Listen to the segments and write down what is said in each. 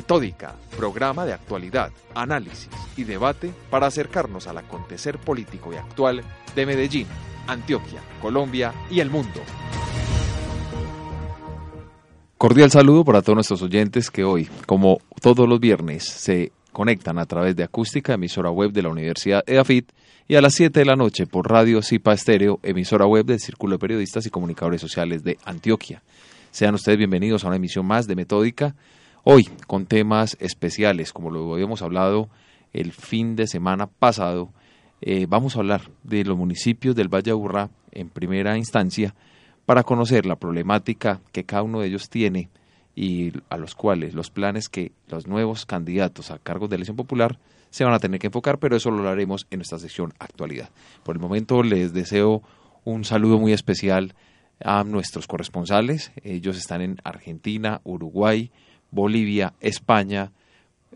Metódica, programa de actualidad, análisis y debate para acercarnos al acontecer político y actual de Medellín, Antioquia, Colombia y el mundo. Cordial saludo para todos nuestros oyentes que hoy, como todos los viernes, se conectan a través de Acústica, emisora web de la Universidad EAFIT, y a las 7 de la noche por Radio Cipa Estéreo, emisora web del Círculo de Periodistas y Comunicadores Sociales de Antioquia. Sean ustedes bienvenidos a una emisión más de Metódica, hoy con temas especiales, como lo habíamos hablado el fin de semana pasado. Eh, vamos a hablar de los municipios del Valle Aburrá en primera instancia para conocer la problemática que cada uno de ellos tiene y a los cuales los planes que los nuevos candidatos a cargos de elección popular se van a tener que enfocar, pero eso lo haremos en nuestra sección actualidad. Por el momento les deseo un saludo muy especial a nuestros corresponsales. Ellos están en Argentina, Uruguay, Bolivia, España,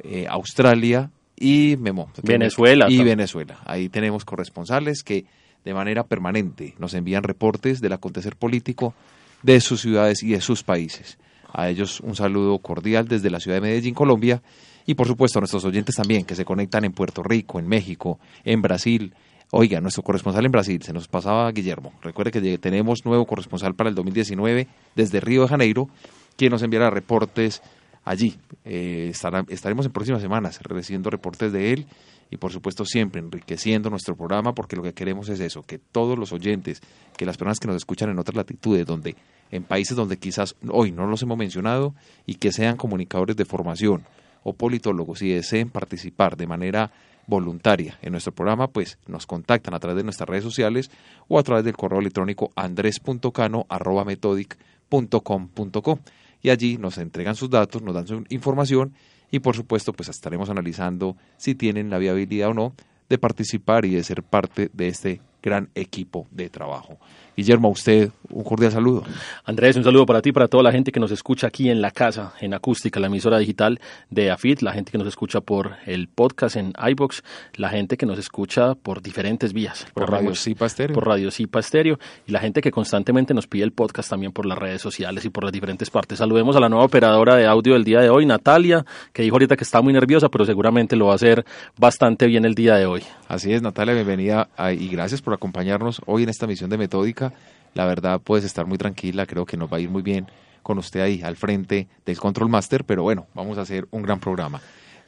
eh, Australia y Memo. Venezuela. Y Venezuela. Ahí tenemos corresponsales que de manera permanente nos envían reportes del acontecer político de sus ciudades y de sus países. A ellos un saludo cordial desde la ciudad de Medellín, Colombia, y por supuesto a nuestros oyentes también que se conectan en Puerto Rico, en México, en Brasil. Oiga, nuestro corresponsal en Brasil, se nos pasaba Guillermo. Recuerde que tenemos nuevo corresponsal para el 2019 desde Río de Janeiro, quien nos enviará reportes allí. Eh, estaremos en próximas semanas recibiendo reportes de él y por supuesto siempre enriqueciendo nuestro programa porque lo que queremos es eso, que todos los oyentes, que las personas que nos escuchan en otras latitudes, donde en países donde quizás hoy no los hemos mencionado y que sean comunicadores de formación o politólogos y deseen participar de manera voluntaria en nuestro programa, pues nos contactan a través de nuestras redes sociales o a través del correo electrónico andres.cano.metodic.com.co y allí nos entregan sus datos, nos dan su información y por supuesto pues estaremos analizando si tienen la viabilidad o no de participar y de ser parte de este gran equipo de trabajo. Guillermo, a usted un cordial saludo. Andrés, un saludo para ti, para toda la gente que nos escucha aquí en la casa, en Acústica, la emisora digital de AFIT, la gente que nos escucha por el podcast en iBox, la gente que nos escucha por diferentes vías. Por, Radio Cipa Estéreo. Por Radio Cipa Estéreo y la gente que constantemente nos pide el podcast también por las redes sociales y por las diferentes partes. Saludemos a la nueva operadora de audio del día de hoy, Natalia, que dijo ahorita que está muy nerviosa, pero seguramente lo va a hacer bastante bien el día de hoy. Así es, Natalia, bienvenida y gracias por acompañarnos hoy en esta misión de Metódica. La verdad, puedes estar muy tranquila, creo que nos va a ir muy bien con usted ahí al frente del Control Master, pero bueno, vamos a hacer un gran programa.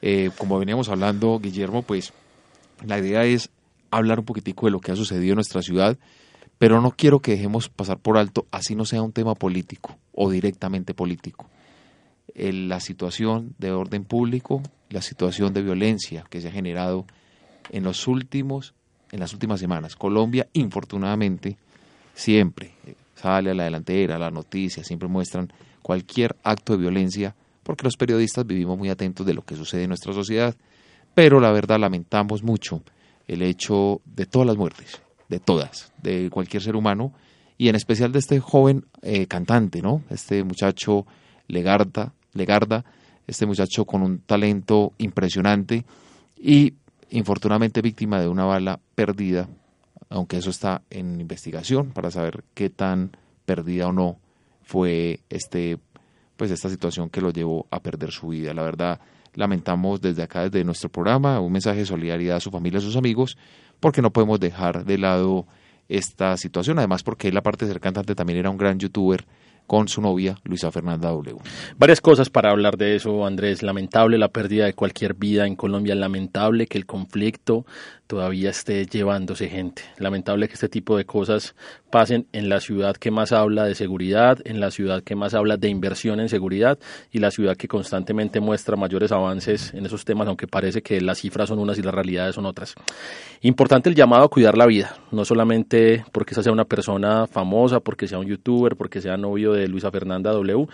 Eh, como veníamos hablando, Guillermo, pues la idea es hablar un poquitico de lo que ha sucedido en nuestra ciudad, pero no quiero que dejemos pasar por alto, así no sea un tema político o directamente político. la situación de orden público, la situación de violencia que se ha generado en los últimos en las últimas semanas. Colombia, infortunadamente, siempre sale a la delantera, la noticia, siempre muestran cualquier acto de violencia, porque los periodistas vivimos muy atentos de lo que sucede en nuestra sociedad, pero la verdad lamentamos mucho el hecho de todas las muertes, de todas, de cualquier ser humano, y en especial de este joven eh, cantante, ¿no? Este muchacho Legarda, Legarda, este muchacho con un talento impresionante y infortunadamente víctima de una bala perdida, aunque eso está en investigación para saber qué tan perdida o no fue este pues esta situación que lo llevó a perder su vida. La verdad, lamentamos desde acá, desde nuestro programa, un mensaje de solidaridad a su familia, a sus amigos, porque no podemos dejar de lado esta situación, además porque él, aparte de cantante, también era un gran youtuber con su novia Luisa Fernanda W. Varias cosas para hablar de eso, Andrés. Lamentable la pérdida de cualquier vida en Colombia, lamentable que el conflicto todavía esté llevándose gente. Lamentable que este tipo de cosas pasen en la ciudad que más habla de seguridad, en la ciudad que más habla de inversión en seguridad y la ciudad que constantemente muestra mayores avances en esos temas, aunque parece que las cifras son unas y las realidades son otras. Importante el llamado a cuidar la vida, no solamente porque esa sea una persona famosa, porque sea un youtuber, porque sea novio de Luisa Fernanda W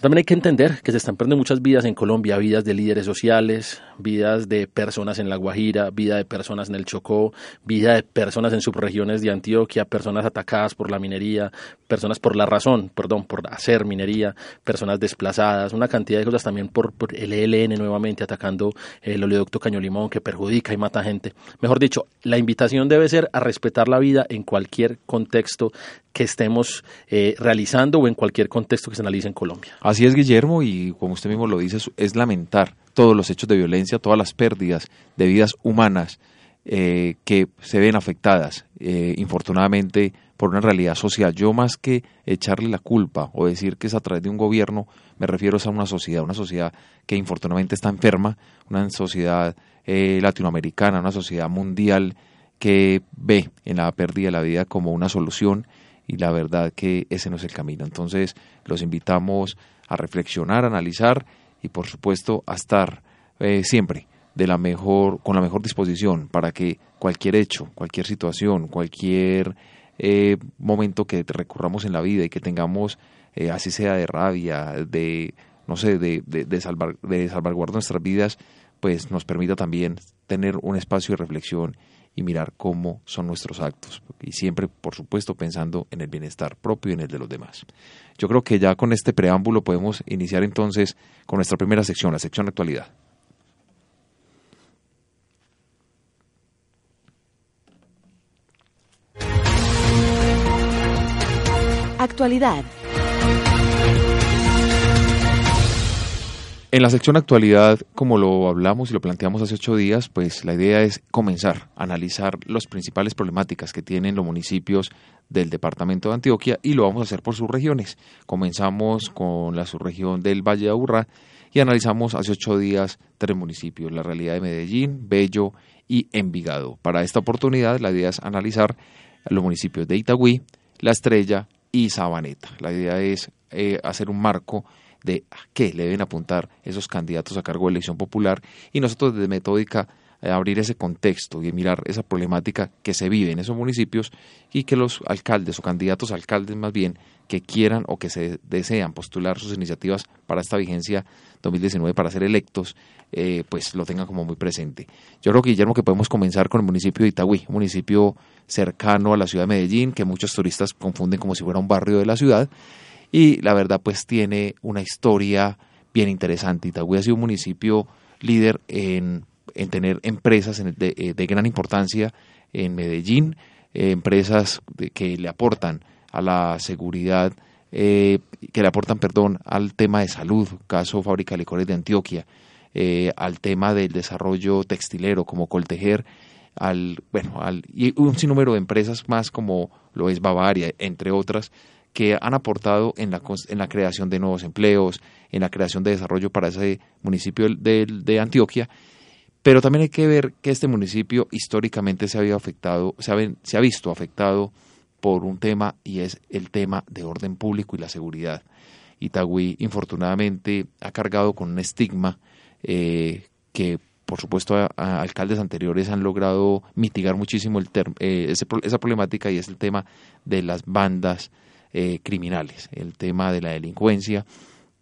también hay que entender que se están perdiendo muchas vidas en Colombia, vidas de líderes sociales, vidas de personas en La Guajira, vida de personas en el Chocó, vida de personas en subregiones de Antioquia, personas atacadas por la minería, personas por la razón, perdón, por hacer minería, personas desplazadas, una cantidad de cosas también por, el ELN nuevamente atacando el oleoducto Caño Limón que perjudica y mata gente. Mejor dicho, la invitación debe ser a respetar la vida en cualquier contexto que estemos eh, realizando o en cualquier contexto que se analice en Colombia. Así es, Guillermo, y como usted mismo lo dice, es lamentar todos los hechos de violencia, todas las pérdidas de vidas humanas eh, que se ven afectadas, eh, infortunadamente, por una realidad social. Yo más que echarle la culpa o decir que es a través de un gobierno, me refiero a una sociedad, una sociedad que infortunadamente está enferma, una sociedad eh, latinoamericana, una sociedad mundial que ve en la pérdida de la vida como una solución y la verdad que ese no es el camino. Entonces los invitamos a reflexionar, a analizar y por supuesto a estar eh, siempre de la mejor, con la mejor disposición para que cualquier hecho, cualquier situación, cualquier eh, momento que recurramos en la vida y que tengamos, eh, así sea de rabia, de, no sé, de, de, de, salvar, de salvaguardar nuestras vidas, pues nos permita también tener un espacio de reflexión y mirar cómo son nuestros actos. Y siempre, por supuesto, pensando en el bienestar propio y en el de los demás. Yo creo que ya con este preámbulo podemos iniciar entonces con nuestra primera sección, la sección actualidad. Actualidad. En la sección actualidad, como lo hablamos y lo planteamos hace ocho días, pues la idea es comenzar a analizar las principales problemáticas que tienen los municipios del departamento de Antioquia y lo vamos a hacer por sus regiones. Comenzamos con la subregión del Valle de Aburrá y analizamos hace ocho días tres municipios, la realidad de Medellín, Bello y Envigado. Para esta oportunidad la idea es analizar los municipios de Itagüí, La Estrella y Sabaneta. La idea es eh, hacer un marco de a qué le deben apuntar esos candidatos a cargo de elección popular y nosotros desde Metódica eh, abrir ese contexto y mirar esa problemática que se vive en esos municipios y que los alcaldes o candidatos a alcaldes más bien que quieran o que se desean postular sus iniciativas para esta vigencia 2019 para ser electos, eh, pues lo tengan como muy presente. Yo creo, Guillermo, que podemos comenzar con el municipio de Itagüí, un municipio cercano a la ciudad de Medellín, que muchos turistas confunden como si fuera un barrio de la ciudad, y la verdad pues tiene una historia bien interesante. Itagüí ha sido un municipio líder en, en tener empresas de, eh, de, gran importancia en Medellín, eh, empresas que le aportan a la seguridad, eh, que le aportan, perdón, al tema de salud, caso Fábrica de Licores de Antioquia, eh, al tema del desarrollo textilero como Coltejer, al, bueno, al, y un sinnúmero de empresas más como lo es Bavaria, entre otras, que han aportado en la, en la creación de nuevos empleos, en la creación de desarrollo para ese municipio de, Antioquia. Pero también hay que ver que este municipio históricamente se había afectado, se ha, visto afectado por un tema y es el tema de orden público y la seguridad. Itagüí, infortunadamente, ha cargado con un estigma eh, que, por supuesto, a, a alcaldes anteriores han logrado mitigar muchísimo el eh, ese, esa problemática y es el tema de las bandas eh, criminales, el tema de la delincuencia.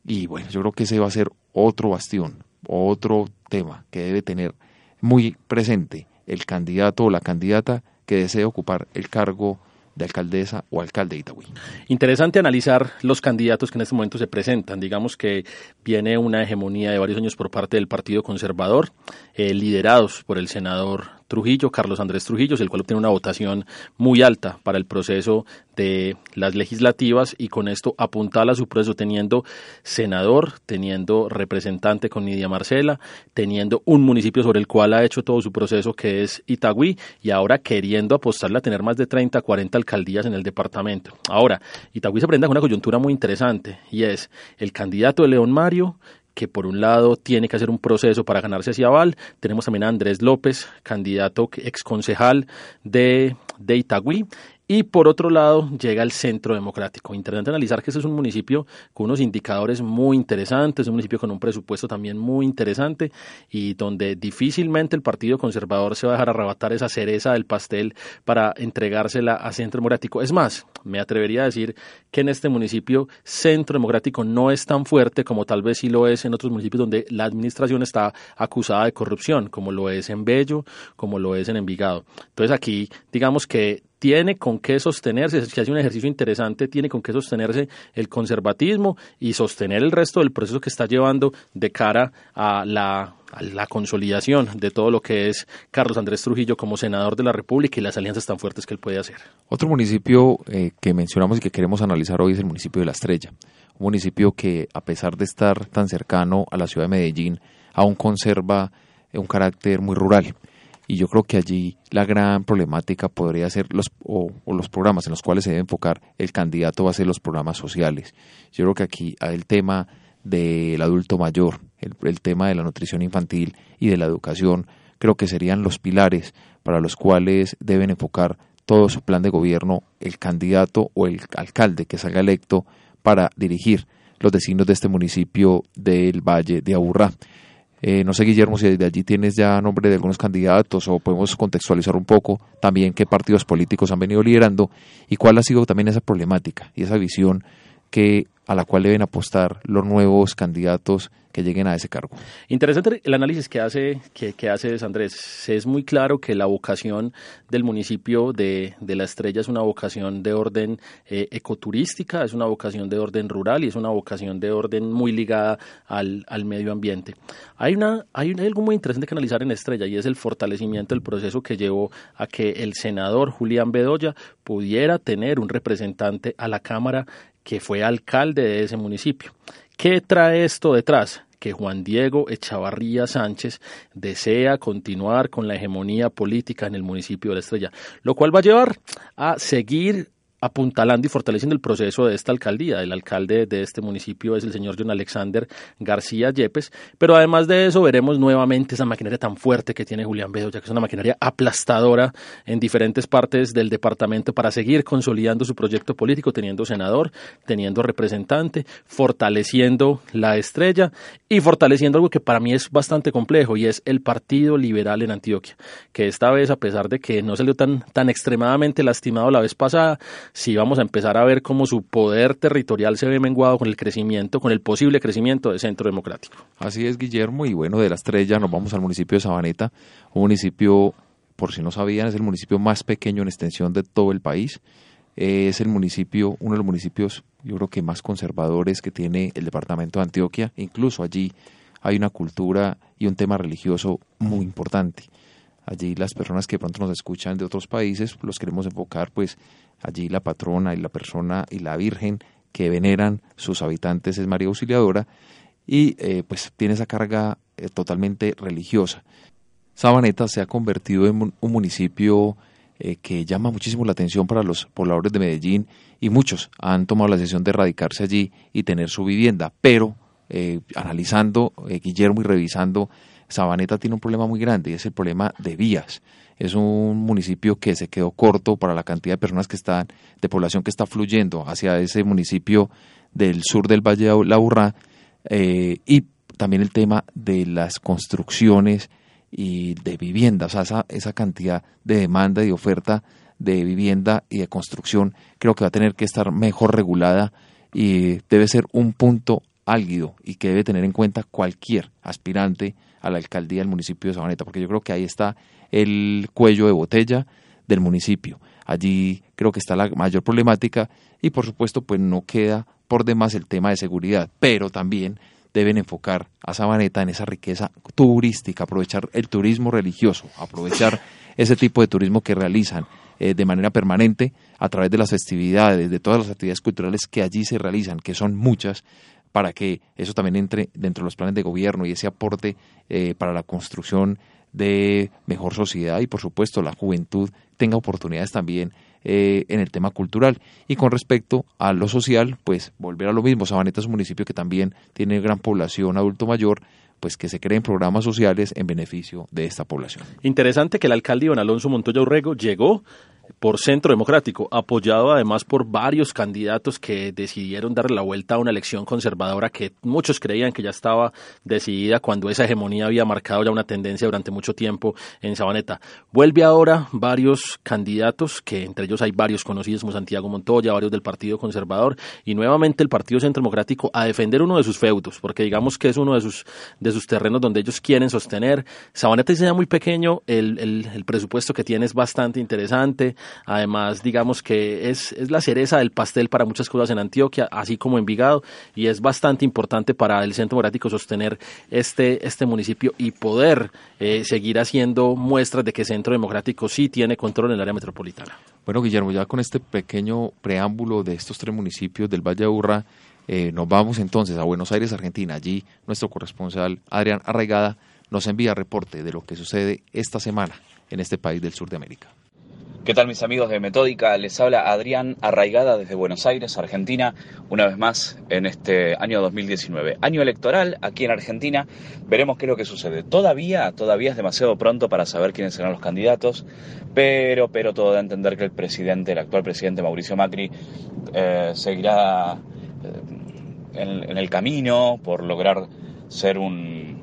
Y bueno, yo creo que ese va a ser otro bastión, otro tema que debe tener muy presente el candidato o la candidata que desee ocupar el cargo de alcaldesa o alcalde de Itagüí. Interesante analizar los candidatos que en este momento se presentan. Digamos que viene una hegemonía de varios años por parte del Partido Conservador, eh, liderados por el senador Trujillo, Carlos Andrés Trujillo, el cual obtiene una votación muy alta para el proceso de las legislativas y con esto apuntala su proceso teniendo senador, teniendo representante con Nidia Marcela, teniendo un municipio sobre el cual ha hecho todo su proceso que es Itagüí y ahora queriendo apostarle a tener más de 30, 40 alcaldías en el departamento. Ahora, Itagüí se prende con una coyuntura muy interesante y es el candidato de León Mario que por un lado tiene que hacer un proceso para ganarse ese aval. Tenemos también a Andrés López, candidato ex concejal de, de Itagüí, y por otro lado, llega el Centro Democrático. Interesante analizar que este es un municipio con unos indicadores muy interesantes, un municipio con un presupuesto también muy interesante y donde difícilmente el Partido Conservador se va a dejar arrebatar esa cereza del pastel para entregársela a Centro Democrático. Es más, me atrevería a decir que en este municipio Centro Democrático no es tan fuerte como tal vez sí lo es en otros municipios donde la administración está acusada de corrupción, como lo es en Bello, como lo es en Envigado. Entonces aquí, digamos que tiene con qué sostenerse, si hace un ejercicio interesante, tiene con qué sostenerse el conservatismo y sostener el resto del proceso que está llevando de cara a la, consolidación de todo lo que es Carlos Andrés Trujillo como senador de la República y las alianzas tan fuertes que él puede hacer. Otro municipio eh, que mencionamos y que queremos analizar hoy es el municipio de La Estrella, un municipio que a pesar de estar tan cercano a la ciudad de Medellín, aún conserva un carácter muy rural y yo creo que allí la gran problemática podría ser los o, los programas en los cuales se debe enfocar el candidato va a ser los programas sociales. Yo creo que aquí hay el tema del adulto mayor, el, tema de la nutrición infantil y de la educación, creo que serían los pilares para los cuales deben enfocar todo su plan de gobierno el candidato o el alcalde que salga electo para dirigir los vecinos de este municipio del Valle de Aburrá. Eh, no sé, Guillermo, si desde allí tienes ya nombre de algunos candidatos o podemos contextualizar un poco también qué partidos políticos han venido liderando y cuál ha sido también esa problemática y esa visión que a la cual deben apostar los nuevos candidatos que lleguen a ese cargo. Interesante el análisis que hace, que, que Andrés. Es muy claro que la vocación del municipio de, de La Estrella es una vocación de orden eh, ecoturística, es una vocación de orden rural y es una vocación de orden muy ligada al, al medio ambiente. Hay, una, hay, algo muy interesante que analizar en Estrella y es el fortalecimiento del proceso que llevó a que el senador Julián Bedoya pudiera tener un representante a la Cámara que fue alcalde de ese municipio. ¿Qué trae esto detrás? que Juan Diego Echavarría Sánchez desea continuar con la hegemonía política en el municipio de La Estrella, lo cual va a llevar a seguir apuntalando y fortaleciendo el proceso de esta alcaldía. El alcalde de este municipio es el señor John Alexander García Yepes, pero además de eso veremos nuevamente esa maquinaria tan fuerte que tiene Julián Bedoya, que es una maquinaria aplastadora en diferentes partes del departamento para seguir consolidando su proyecto político, teniendo senador, teniendo representante, fortaleciendo la estrella y fortaleciendo algo que para mí es bastante complejo y es el Partido Liberal en Antioquia, que esta vez, a pesar de que no salió tan, tan extremadamente lastimado la vez pasada, si vamos a empezar a ver cómo su poder territorial se ve menguado con el crecimiento, con el posible crecimiento del Centro Democrático. Así es, Guillermo, y bueno, de la estrella nos vamos al municipio de Sabaneta, un municipio, por si no sabían, es el municipio más pequeño en extensión de todo el país. Es el municipio, uno de los municipios, yo creo que más conservadores que tiene el departamento de Antioquia. Incluso allí hay una cultura y un tema religioso muy importante. Allí las personas que pronto nos escuchan de otros países, los queremos enfocar pues Allí la patrona y la persona y la Virgen que veneran sus habitantes es María Auxiliadora y eh, pues tiene esa carga eh, totalmente religiosa. Sabaneta se ha convertido en un municipio eh, que llama muchísimo la atención para los pobladores de Medellín y muchos han tomado la decisión de radicarse allí y tener su vivienda, pero analizando Guillermo y revisando, Sabaneta tiene un problema muy grande y es el problema de vías. Es un municipio que se quedó corto para la cantidad de personas que están, de población que está fluyendo hacia ese municipio del sur del Valle de La Urra, eh, y también el tema de las construcciones y de viviendas, o sea, esa, esa cantidad de demanda y oferta de vivienda y de construcción creo que va a tener que estar mejor regulada y debe ser un punto álgido y que debe tener en cuenta cualquier aspirante a la alcaldía del municipio de Sabaneta, porque yo creo que ahí está el cuello de botella del municipio. Allí creo que está la mayor problemática y por supuesto pues no queda por demás el tema de seguridad, pero también deben enfocar a Sabaneta en esa riqueza turística, aprovechar el turismo religioso, aprovechar ese tipo de turismo que realizan eh, de manera permanente a través de las festividades, de todas las actividades culturales que allí se realizan, que son muchas, para que eso también entre dentro de los planes de gobierno y ese aporte eh, para la construcción de mejor sociedad y por supuesto la juventud tenga oportunidades también eh, en el tema cultural. Y con respecto a lo social, pues volver a lo mismo, Sabaneta es un municipio que también tiene gran población adulto mayor, pues que se creen programas sociales en beneficio de esta población. Interesante que el alcalde Iván Alonso Montoya Urrego llegó por Centro Democrático, apoyado además por varios candidatos que decidieron darle la vuelta a una elección conservadora que muchos creían que ya estaba decidida cuando esa hegemonía había marcado ya una tendencia durante mucho mucho tiempo en Sabaneta. Vuelve ahora varios candidatos, que entre ellos hay varios conocidos como Santiago Montoya, varios del Partido Conservador, y nuevamente el Partido Centro Democrático a defender uno de sus feudos, porque digamos que es uno de sus, de sus terrenos donde ellos quieren sostener. Sabaneta ya muy pequeño, el, el, presupuesto que tiene es bastante interesante, además digamos que es, es la cereza del pastel para muchas cosas en Antioquia, así como en Vigado, y es bastante importante para el Centro Democrático sostener este, este municipio y poder eh, haciendo muestras de que Centro Democrático sí tiene control en el área metropolitana. Bueno, Guillermo, ya con este pequeño preámbulo de estos tres municipios del Valle de Urra, eh, nos vamos entonces a Buenos Aires, Argentina. Allí nuestro corresponsal Adrián Arraigada nos envía reporte de lo que sucede esta semana en este país del sur de América. ¿Qué tal mis amigos de Metódica? Les habla Adrián Arraigada desde Buenos Aires, Argentina, una vez más en este año 2019. Año electoral aquí en Argentina, veremos qué es lo que sucede. Todavía, todavía es demasiado pronto para saber quiénes serán los candidatos, pero, pero todo da a entender que el presidente, el actual presidente Mauricio Macri, eh, seguirá eh, en, el camino por lograr ser un,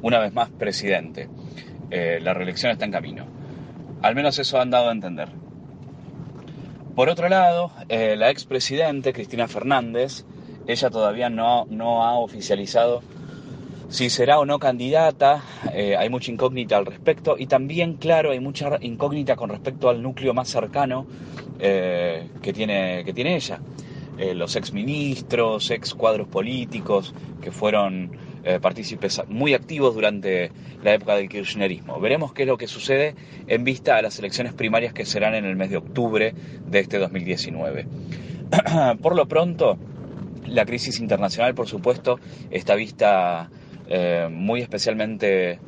una vez más presidente. Eh, la reelección está en camino. Al menos eso han dado a entender. Por otro lado, eh, la expresidente Cristina Fernández, ella todavía no, no ha oficializado si será o no candidata, eh, hay mucha incógnita al respecto y también, claro, hay mucha incógnita con respecto al núcleo más cercano eh, que, tiene, que tiene ella. Eh, los exministros, ex cuadros políticos que fueron eh, partícipes muy activos durante la época del kirchnerismo. Veremos qué es lo que sucede en vista a las elecciones primarias que serán en el mes de octubre de este 2019. por lo pronto, la crisis internacional, por supuesto, está vista eh, muy especialmente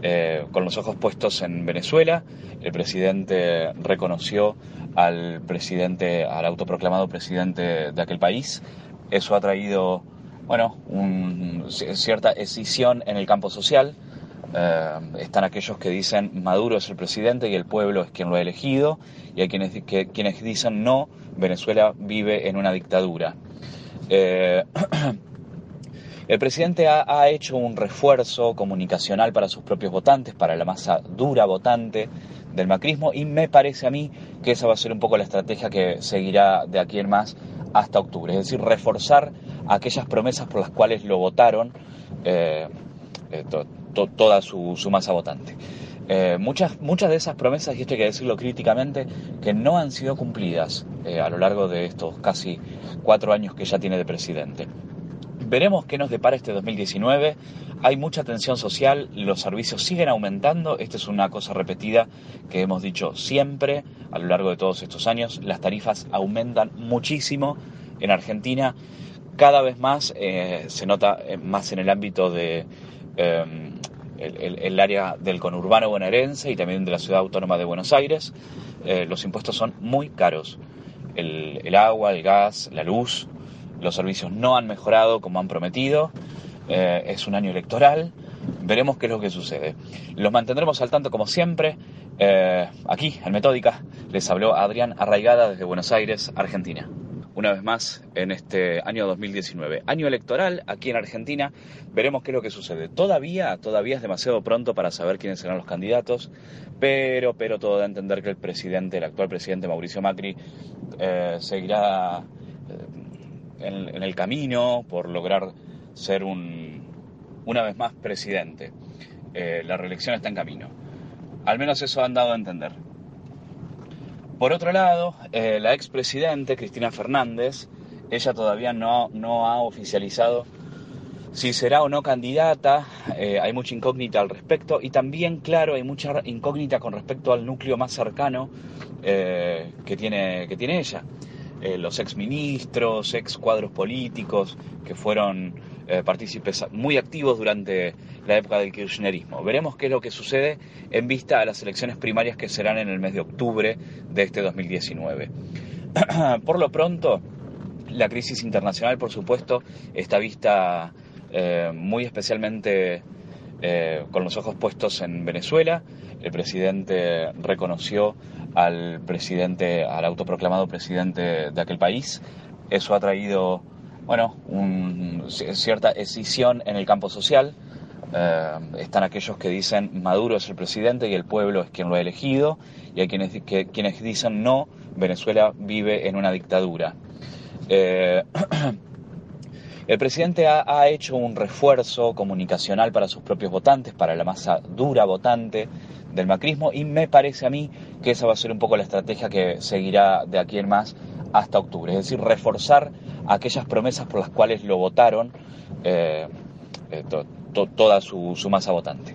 eh, con los ojos puestos en Venezuela. El presidente reconoció al presidente, al autoproclamado presidente de aquel país. Eso ha traído bueno, un, cierta escisión en el campo social. Eh, están aquellos que dicen Maduro es el presidente y el pueblo es quien lo ha elegido, y hay quienes, quienes dicen no, Venezuela vive en una dictadura. Eh, el presidente ha, hecho un refuerzo comunicacional para sus propios votantes, para la masa dura votante del macrismo, y me parece a mí que esa va a ser un poco la estrategia que seguirá de aquí en más hasta octubre, es decir, reforzar aquellas promesas por las cuales lo votaron eh, eh, to, to, toda su, su, masa votante. Eh, muchas, muchas de esas promesas, y esto hay que decirlo críticamente, que no han sido cumplidas a lo largo de estos casi cuatro años que ya tiene de presidente. Veremos qué nos depara este 2019. Hay mucha tensión social, los servicios siguen aumentando. Esta es una cosa repetida que hemos dicho siempre a lo largo de todos estos años. Las tarifas aumentan muchísimo en Argentina. Cada vez más eh, se nota más en el ámbito de eh, el, área del conurbano bonaerense y también de la ciudad autónoma de Buenos Aires. Eh, los impuestos son muy caros. El agua, el gas, la luz, los servicios no han mejorado como han prometido, eh, es un año electoral, veremos qué es lo que sucede. Los mantendremos al tanto como siempre. Eh, aquí, en Metódica, les habló Adrián Arraigada desde Buenos Aires, Argentina. Una vez más en este año 2019, año electoral aquí en Argentina, veremos qué es lo que sucede. Todavía, todavía es demasiado pronto para saber quiénes serán los candidatos, pero, pero todo da a entender que el presidente, el actual presidente Mauricio Macri, eh, seguirá en, el camino por lograr ser un, una vez más presidente. Eh, la reelección está en camino. Al menos eso han dado a entender. Por otro lado, eh, la expresidente Cristina Fernández, ella todavía no, no ha oficializado si será o no candidata, eh, hay mucha incógnita al respecto y también, claro, hay mucha incógnita con respecto al núcleo más cercano eh, que, tiene, que tiene ella eh, los exministros, ex cuadros políticos que fueron eh, partícipes muy activos durante la época del kirchnerismo. Veremos qué es lo que sucede en vista a las elecciones primarias que serán en el mes de octubre de este 2019. por lo pronto, la crisis internacional, por supuesto, está vista eh, muy especialmente eh, con los ojos puestos en Venezuela. El presidente reconoció al presidente, al autoproclamado presidente de aquel país. Eso ha traído, bueno, un, cierta escisión en el campo social. Eh, están aquellos que dicen Maduro es el presidente y el pueblo es quien lo ha elegido, y hay quienes, que, quienes dicen no, Venezuela vive en una dictadura. Eh, el presidente ha, ha, hecho un refuerzo comunicacional para sus propios votantes, para la masa dura votante del macrismo, y me parece a mí que esa va a ser un poco la estrategia que seguirá de aquí en más hasta octubre, es decir, reforzar aquellas promesas por las cuales lo votaron. Eh, eh, toda su, masa votante.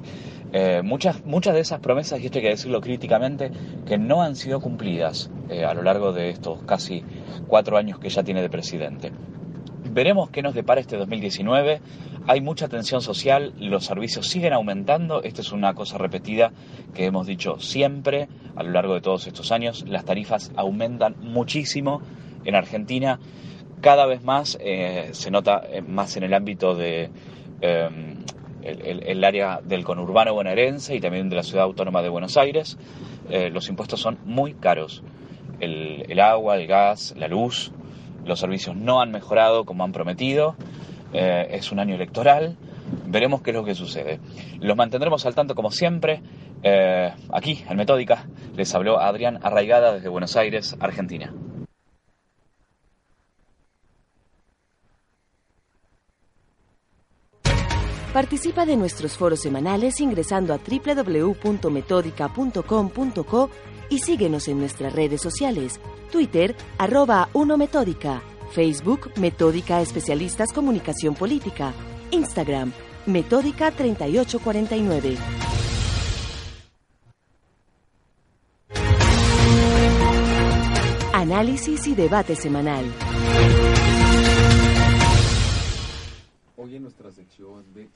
Eh, muchas, muchas de esas promesas, y esto hay que decirlo críticamente, que no han sido cumplidas a lo largo de estos casi cuatro años que ya tiene de presidente. Veremos qué nos depara este 2019. Hay mucha tensión social, los servicios siguen aumentando. Esta es una cosa repetida que hemos dicho siempre a lo largo de todos estos años. Las tarifas aumentan muchísimo en Argentina. Cada vez más se nota más en el ámbito de, el, área del conurbano bonaerense y también de la ciudad autónoma de Buenos Aires, eh, los impuestos son muy caros. El, agua, el gas, la luz, los servicios no han mejorado como han prometido. Eh, es un año electoral. Veremos qué es lo que sucede. Los mantendremos al tanto como siempre. Eh, aquí, en Metódica, les habló Adrián Arraigada desde Buenos Aires, Argentina. Participa de nuestros foros semanales ingresando a www.metódica.com.co y síguenos en nuestras redes sociales, Twitter, arroba 1Metódica, Facebook, Metódica Especialistas Comunicación Política, Instagram, Metódica 3849. Análisis y debate semanal. Hoy en nuestra sección de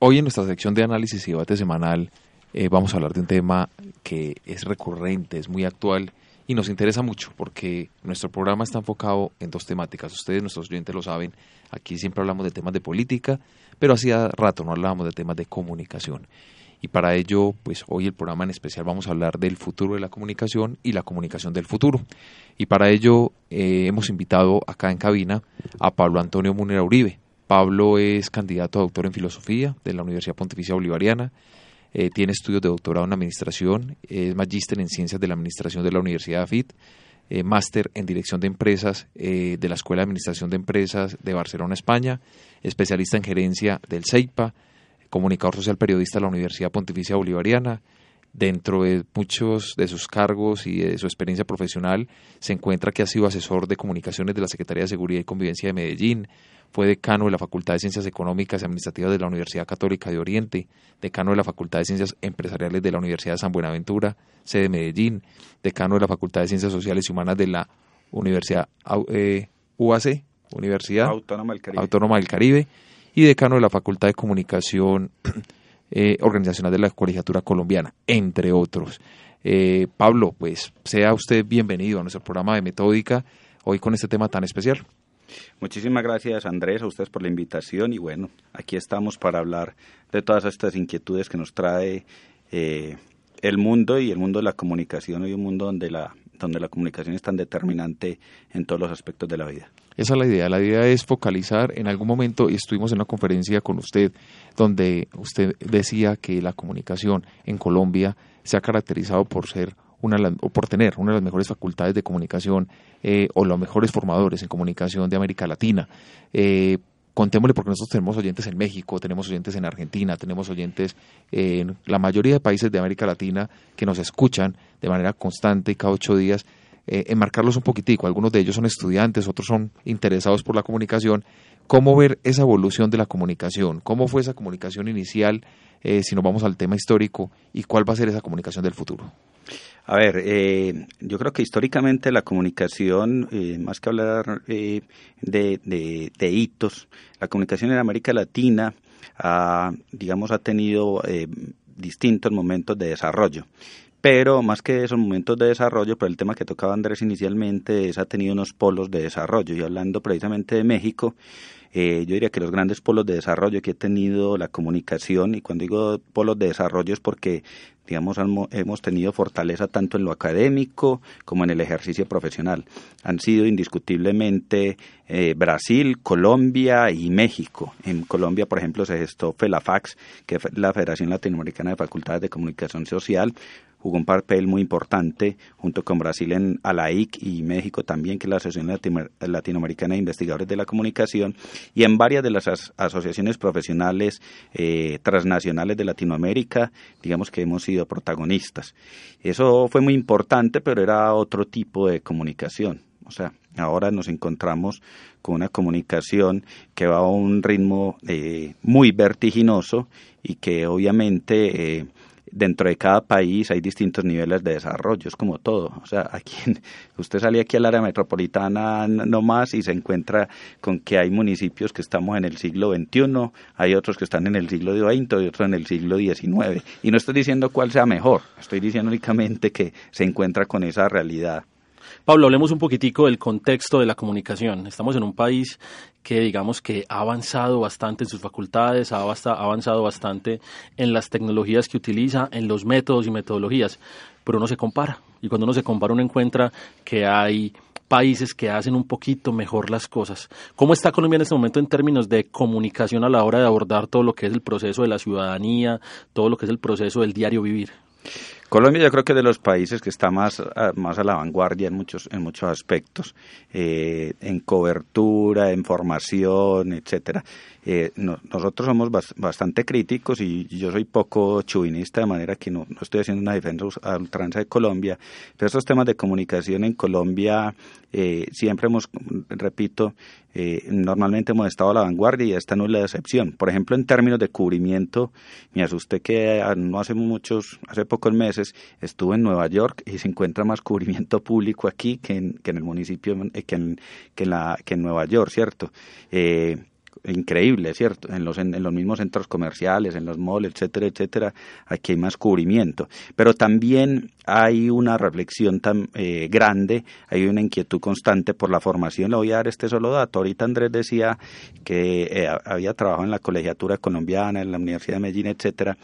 Hoy en nuestra sección de análisis y debate semanal eh, vamos a hablar de un tema que es recurrente, es muy actual y nos interesa mucho porque nuestro programa está enfocado en dos temáticas. Ustedes, nuestros oyentes, lo saben. Aquí siempre hablamos de temas de política, pero hacía rato no hablábamos de temas de comunicación. Y para ello, pues hoy el programa en especial vamos a hablar del futuro de la comunicación y la comunicación del futuro. Y para ello eh, hemos invitado acá en cabina a Pablo Antonio Munera Uribe. Pablo es candidato a doctor en filosofía de la Universidad Pontificia Bolivariana. Eh, tiene estudios de doctorado en administración, es magíster en ciencias de la administración de la Universidad AFIT, eh, máster en dirección de empresas eh, de la Escuela de Administración de Empresas de Barcelona, España, especialista en gerencia del CEIPA, comunicador social periodista de la Universidad Pontificia Bolivariana. Dentro de muchos de sus cargos y de su experiencia profesional se encuentra que ha sido asesor de comunicaciones de la Secretaría de Seguridad y Convivencia de Medellín, fue decano de la Facultad de Ciencias Económicas y Administrativas de la Universidad Católica de Oriente, decano de la Facultad de Ciencias Empresariales de la Universidad de San Buenaventura, sede de Medellín, decano de la Facultad de Ciencias Sociales y Humanas de la Universidad eh, UAC, Universidad Autónoma del, Caribe. y decano de la Facultad de Comunicación eh, Organizacional de la Colegiatura Colombiana, entre otros. Eh, Pablo, pues sea usted bienvenido a nuestro programa de Metódica, hoy con este tema tan especial. Muchísimas gracias Andrés, a ustedes por la invitación y bueno, aquí estamos para hablar de todas estas inquietudes que nos trae eh, el mundo y el mundo de la comunicación y un mundo donde la, donde la comunicación es tan determinante en todos los aspectos de la vida. Esa es la idea. La idea es focalizar en algún momento, y estuvimos en una conferencia con usted, donde usted decía que la comunicación en Colombia se ha caracterizado por ser una, o por tener una de las mejores facultades de comunicación eh, o los mejores formadores en comunicación de América Latina. Eh, contémosle porque nosotros tenemos oyentes en México, tenemos oyentes en Argentina, tenemos oyentes en la mayoría de países de América Latina que nos escuchan de manera constante cada ocho días. Eh, enmarcarlos un poquitico, algunos de ellos son estudiantes, otros son interesados por la comunicación. ¿Cómo ver esa evolución de la comunicación? ¿Cómo fue esa comunicación inicial, eh, si nos vamos al tema histórico, y cuál va a ser esa comunicación del futuro? A ver, eh, yo creo que históricamente la comunicación, eh, más que hablar eh, de, hitos, la comunicación en América Latina, digamos, ha tenido distintos momentos de desarrollo. Pero más que esos momentos de desarrollo, por el tema que tocaba Andrés inicialmente, es ha tenido unos polos de desarrollo. Y hablando precisamente de México, Eh, yo diría que los grandes polos de desarrollo que ha tenido la comunicación, y cuando digo polos de desarrollo es porque digamos, hemos tenido fortaleza tanto en lo académico como en el ejercicio profesional. Han sido indiscutiblemente eh, Brasil, Colombia y México. En Colombia, por ejemplo, se gestó FELAFAX, que es la Federación Latinoamericana de Facultades de Comunicación Social, jugó un papel muy importante junto con Brasil en ALAIC y México también, que es la Asociación Latinoamericana de Investigadores de la Comunicación, y en varias de las asociaciones profesionales eh, transnacionales de Latinoamérica, digamos que hemos sido protagonistas. Eso fue muy importante, pero era otro tipo de comunicación. O sea, ahora nos encontramos con una comunicación que va a un ritmo eh, muy vertiginoso y que obviamente eh, dentro de cada país hay distintos niveles de desarrollo, es como todo. O sea, aquí usted sale aquí al área metropolitana nomás y se encuentra con que hay municipios que estamos en el siglo XXI, hay otros que están en el siglo XX y otros en el siglo XIX. Y no estoy diciendo cuál sea mejor, estoy diciendo únicamente que se encuentra con esa realidad. Pablo, hablemos un poquitico del contexto de la comunicación. Estamos en un país que digamos que ha avanzado bastante en sus facultades, ha avanzado bastante en las tecnologías que utiliza, en los métodos y metodologías, pero uno se compara. Y cuando uno se compara uno encuentra que hay países que hacen un poquito mejor las cosas. ¿Cómo está Colombia en este momento en términos de comunicación a la hora de abordar todo lo que es el proceso de la ciudadanía, todo lo que es el proceso del diario vivir? Colombia yo creo que es de los países que está más más a la vanguardia en muchos en muchos aspectos, eh, en cobertura, en formación, etcétera. Eh, nosotros somos bastante críticos y yo soy poco chuvinista, de manera que no, estoy haciendo una defensa a ultranza de Colombia, pero estos temas de comunicación en Colombia eh, siempre hemos, repito, eh, normalmente hemos estado a la vanguardia y esta no es la excepción. Por ejemplo, en términos de cubrimiento, me asusté que no hace muchos, hace pocos meses, estuve en Nueva York y se encuentra más cubrimiento público aquí que en, que en el municipio, que en, que en, la, que en Nueva York, ¿cierto? Eh, increíble, ¿cierto? En los, en, los mismos centros comerciales, en los malls, etcétera, etcétera, aquí hay más cubrimiento. Pero también hay una reflexión tan eh, grande, hay una inquietud constante por la formación. Le voy a dar este solo dato. Ahorita Andrés decía que eh, había trabajado en la colegiatura colombiana, en la Universidad de Medellín, etcétera.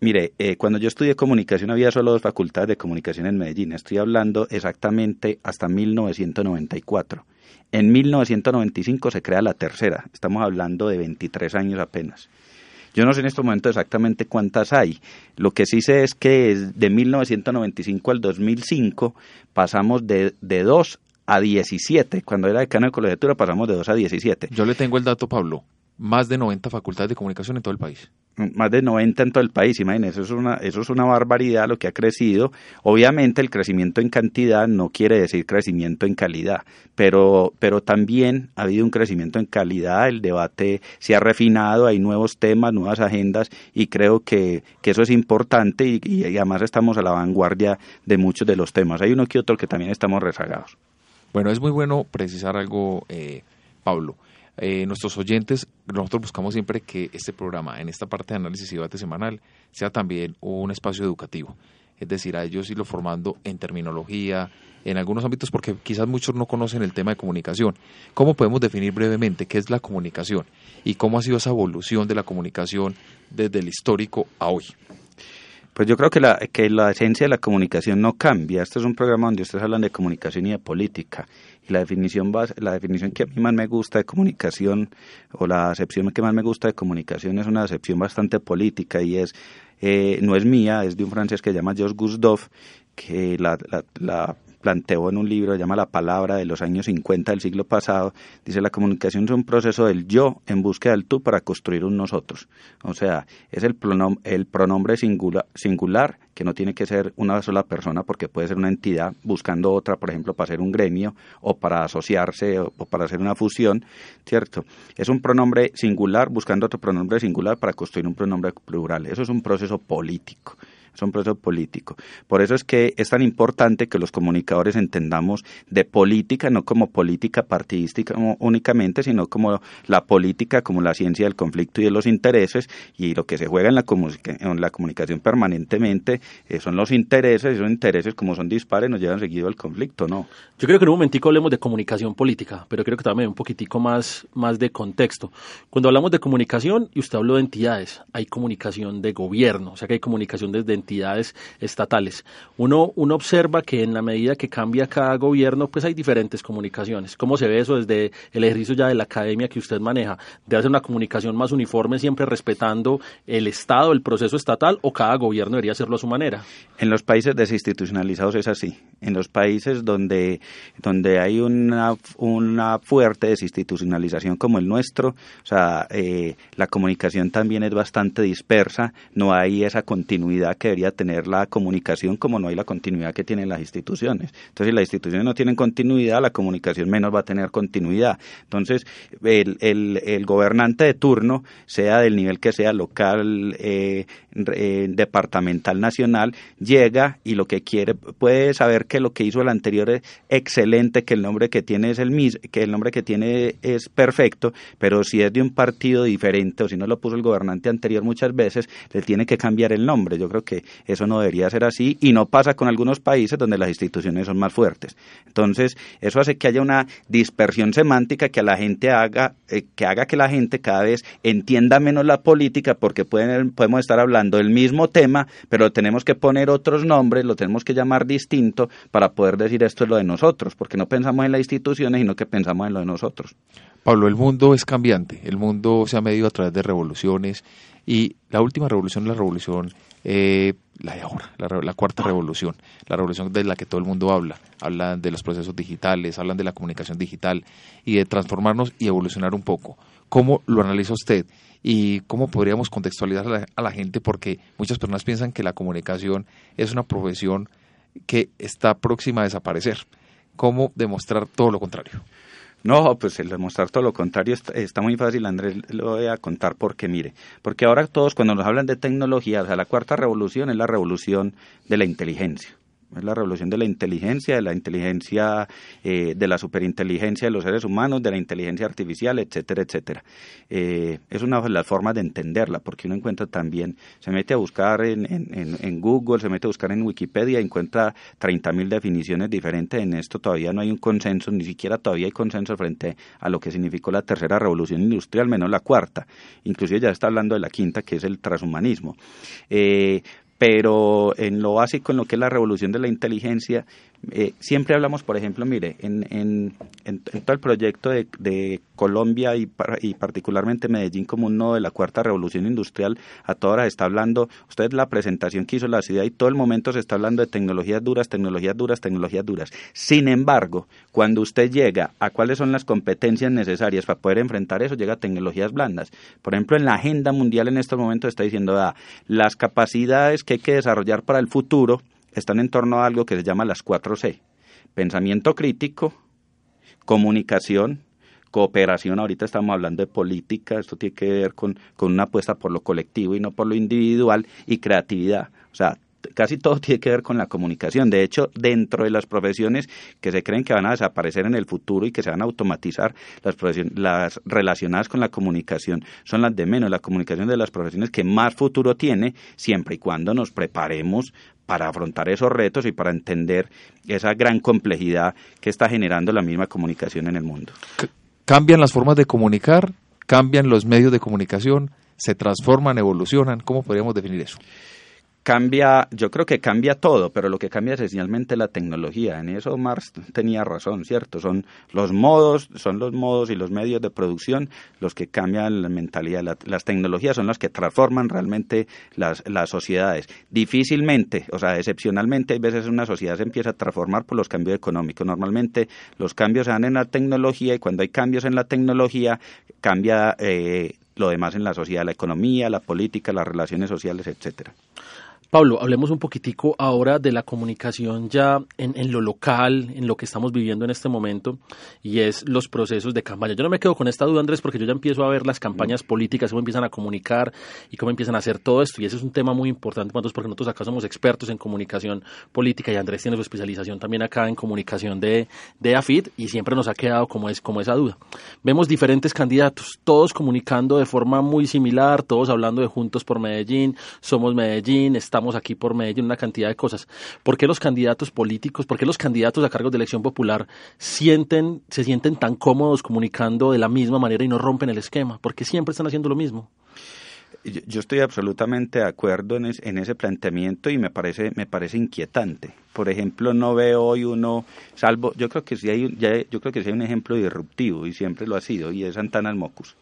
Mire, eh, cuando yo estudié comunicación había solo dos facultades de comunicación en Medellín. Estoy hablando exactamente hasta 1994 en 1995 se crea la tercera, estamos hablando de 23 años apenas. Yo no sé en este momento exactamente cuántas hay. Lo que sí sé es que de 1995 al 2005 pasamos de, de 2 a 17. Cuando era decano de colegiatura pasamos de 2 a 17. Yo le tengo el dato, Pablo. Más de 90 facultades de comunicación en todo el país más de 90 en todo el país, imagínense, eso es una, eso es una barbaridad lo que ha crecido. Obviamente el crecimiento en cantidad no quiere decir crecimiento en calidad, pero, pero también ha habido un crecimiento en calidad, el debate se ha refinado, hay nuevos temas, nuevas agendas y creo que, que eso es importante y, además estamos a la vanguardia de muchos de los temas. Hay uno que otro que también estamos rezagados. Bueno, es muy bueno precisar algo, eh, Pablo. Eh, nuestros oyentes, nosotros buscamos siempre que este programa, en esta parte de análisis y debate semanal, sea también un espacio educativo. Es decir, a ellos irlo formando en terminología, en algunos ámbitos, porque quizás muchos no conocen el tema de comunicación. ¿Cómo podemos definir brevemente qué es la comunicación y cómo ha sido esa evolución de la comunicación desde el histórico a hoy? Pues yo creo que la, que la esencia de la comunicación no cambia. Este es un programa donde ustedes hablan de comunicación y de política. La definición, la definición que a mí más me gusta de comunicación, o la acepción que más me gusta de comunicación, es una acepción bastante política y es, eh, no es mía, es de un francés que se llama Georges Gustave, que la planteó en un libro, llama La Palabra, de los años 50 del siglo pasado, dice la comunicación es un proceso del yo en búsqueda del tú para construir un nosotros. O sea, es el, el pronombre singular, singular que no tiene que ser una sola persona porque puede ser una entidad buscando otra, por ejemplo, para hacer un gremio o para asociarse o, o para hacer una fusión, ¿cierto? Es un pronombre singular buscando otro pronombre singular para construir un pronombre plural. Eso es un proceso político. Es un proceso político. Por eso es que es tan importante que los comunicadores entendamos de política, no como política partidística únicamente, sino como la política, como la ciencia del conflicto y de los intereses, y lo que se juega en la, en comunicación permanentemente eh, son los intereses, y esos intereses como son dispares nos llevan seguido al conflicto, ¿no? Yo creo que en un momentico hablemos de comunicación política, pero creo que también un poquitico más, más de contexto. Cuando hablamos de comunicación, y usted habló de entidades, hay comunicación de gobierno, o sea que hay comunicación desde entidades estatales. Uno, uno observa que en la medida que cambia cada gobierno, pues hay diferentes comunicaciones. ¿Cómo se ve eso desde el ejercicio ya de la academia que usted maneja? ¿De hacer una comunicación más uniforme, siempre respetando el Estado, el proceso estatal, o cada gobierno debería hacerlo a su manera? En los países desinstitucionalizados es así. En los países donde, donde hay una, una fuerte desinstitucionalización como el nuestro, o sea, eh, la comunicación también es bastante dispersa, no hay esa continuidad que debería tener la comunicación como no hay la continuidad que tienen las instituciones. Entonces, si las instituciones no tienen continuidad, la comunicación menos va a tener continuidad. Entonces, el, el, gobernante de turno, sea del nivel que sea, local, eh, eh, departamental, nacional, llega y lo que quiere, puede saber que lo que hizo el anterior es excelente, que el nombre que tiene es el mismo, que el nombre que tiene es perfecto, pero si es de un partido diferente o si no lo puso el gobernante anterior muchas veces, le tiene que cambiar el nombre. Yo creo que eso no debería ser así y no pasa con algunos países donde las instituciones son más fuertes. Entonces, eso hace que haya una dispersión semántica que a la gente haga, eh, que haga que la gente cada vez entienda menos la política porque pueden, podemos estar hablando del mismo tema, pero tenemos que poner otros nombres, lo tenemos que llamar distinto para poder decir esto es lo de nosotros, porque no pensamos en las instituciones, sino que pensamos en lo de nosotros. Pablo, el mundo es cambiante, el mundo se ha medido a través de revoluciones y la última revolución es la revolución, eh, la de ahora, la, cuarta revolución, la revolución de la que todo el mundo habla. Hablan de los procesos digitales, hablan de la comunicación digital y de transformarnos y evolucionar un poco. ¿Cómo lo analiza usted? y cómo podríamos contextualizar a la, gente, porque muchas personas piensan que la comunicación es una profesión que está próxima a desaparecer. ¿Cómo demostrar todo lo contrario? No, pues el demostrar todo lo contrario está, muy fácil, Andrés, lo voy a contar porque mire, porque ahora todos cuando nos hablan de tecnología, o sea, la cuarta revolución es la revolución de la inteligencia. Es la revolución de la inteligencia, de la inteligencia, eh, de la superinteligencia de los seres humanos, de la inteligencia artificial, etcétera, etcétera. Eh, es una de las formas de entenderla, porque uno encuentra también, se mete a buscar en, en, Google, se mete a buscar en Wikipedia, encuentra 30.000 definiciones diferentes. En esto todavía no hay un consenso, ni siquiera todavía hay consenso frente a lo que significó la tercera revolución industrial, menos la cuarta. Inclusive ya está hablando de la quinta, que es el transhumanismo. Eh, pero en lo básico, en lo que es la revolución de la inteligencia, eh, siempre hablamos, por ejemplo, mire, en, en, todo el proyecto de, Colombia y, particularmente Medellín como un nodo de la cuarta revolución industrial, a todas horas está hablando, usted la presentación que hizo la ciudad y todo el momento se está hablando de tecnologías duras, tecnologías duras, tecnologías duras. Sin embargo, cuando usted llega a cuáles son las competencias necesarias para poder enfrentar eso, llega a tecnologías blandas. Por ejemplo, en la agenda mundial en estos momentos está diciendo, ah, las capacidades que hay que desarrollar para el futuro, están en torno a algo que se llama las 4C. Pensamiento crítico, comunicación, cooperación, ahorita estamos hablando de política, esto tiene que ver con, con una apuesta por lo colectivo y no por lo individual, y creatividad. O sea, casi todo tiene que ver con la comunicación. De hecho, dentro de las profesiones que se creen que van a desaparecer en el futuro y que se van a automatizar, las, las relacionadas con la comunicación son las de menos. La comunicación de las profesiones que más futuro tiene, siempre y cuando nos preparemos para afrontar esos retos y para entender esa gran complejidad que está generando la misma comunicación en el mundo. Cambian las formas de comunicar, cambian los medios de comunicación, se transforman, evolucionan. ¿Cómo podríamos definir eso? Cambia, yo creo que cambia todo, pero lo que cambia es esencialmente la tecnología. En eso Marx tenía razón, ¿cierto? Son los modos, son los modos y los medios de producción los que cambian la mentalidad. las tecnologías son las que transforman realmente las, las sociedades. Difícilmente, o sea, excepcionalmente, hay veces una sociedad se empieza a transformar por los cambios económicos. Normalmente los cambios se dan en la tecnología y cuando hay cambios en la tecnología cambia eh, lo demás en la sociedad, la economía, la política, las relaciones sociales, etcétera. Pablo, hablemos un poquitico ahora de la comunicación ya en, lo local, en lo que estamos viviendo en este momento, y es los procesos de campaña. Yo no me quedo con esta duda, Andrés, porque yo ya empiezo a ver las campañas políticas, cómo empiezan a comunicar y cómo empiezan a hacer todo esto, y ese es un tema muy importante nosotros, porque nosotros acá somos expertos en comunicación política, y Andrés tiene su especialización también acá en comunicación de, de AFID, y siempre nos ha quedado como, es, como esa duda. Vemos diferentes candidatos, todos comunicando de forma muy similar, todos hablando de Juntos por Medellín, Somos Medellín, está estamos aquí por Medellín, una cantidad de cosas. ¿Por qué los candidatos políticos, por qué los candidatos a cargos de elección popular sienten, se sienten tan cómodos comunicando de la misma manera y no rompen el esquema? Porque siempre están haciendo lo mismo. Yo estoy absolutamente de acuerdo en, ese planteamiento y me parece me parece inquietante. Por ejemplo, no veo hoy uno, salvo, yo creo que sí hay, yo creo que sí hay un ejemplo disruptivo y siempre lo ha sido y es Santana Mocus.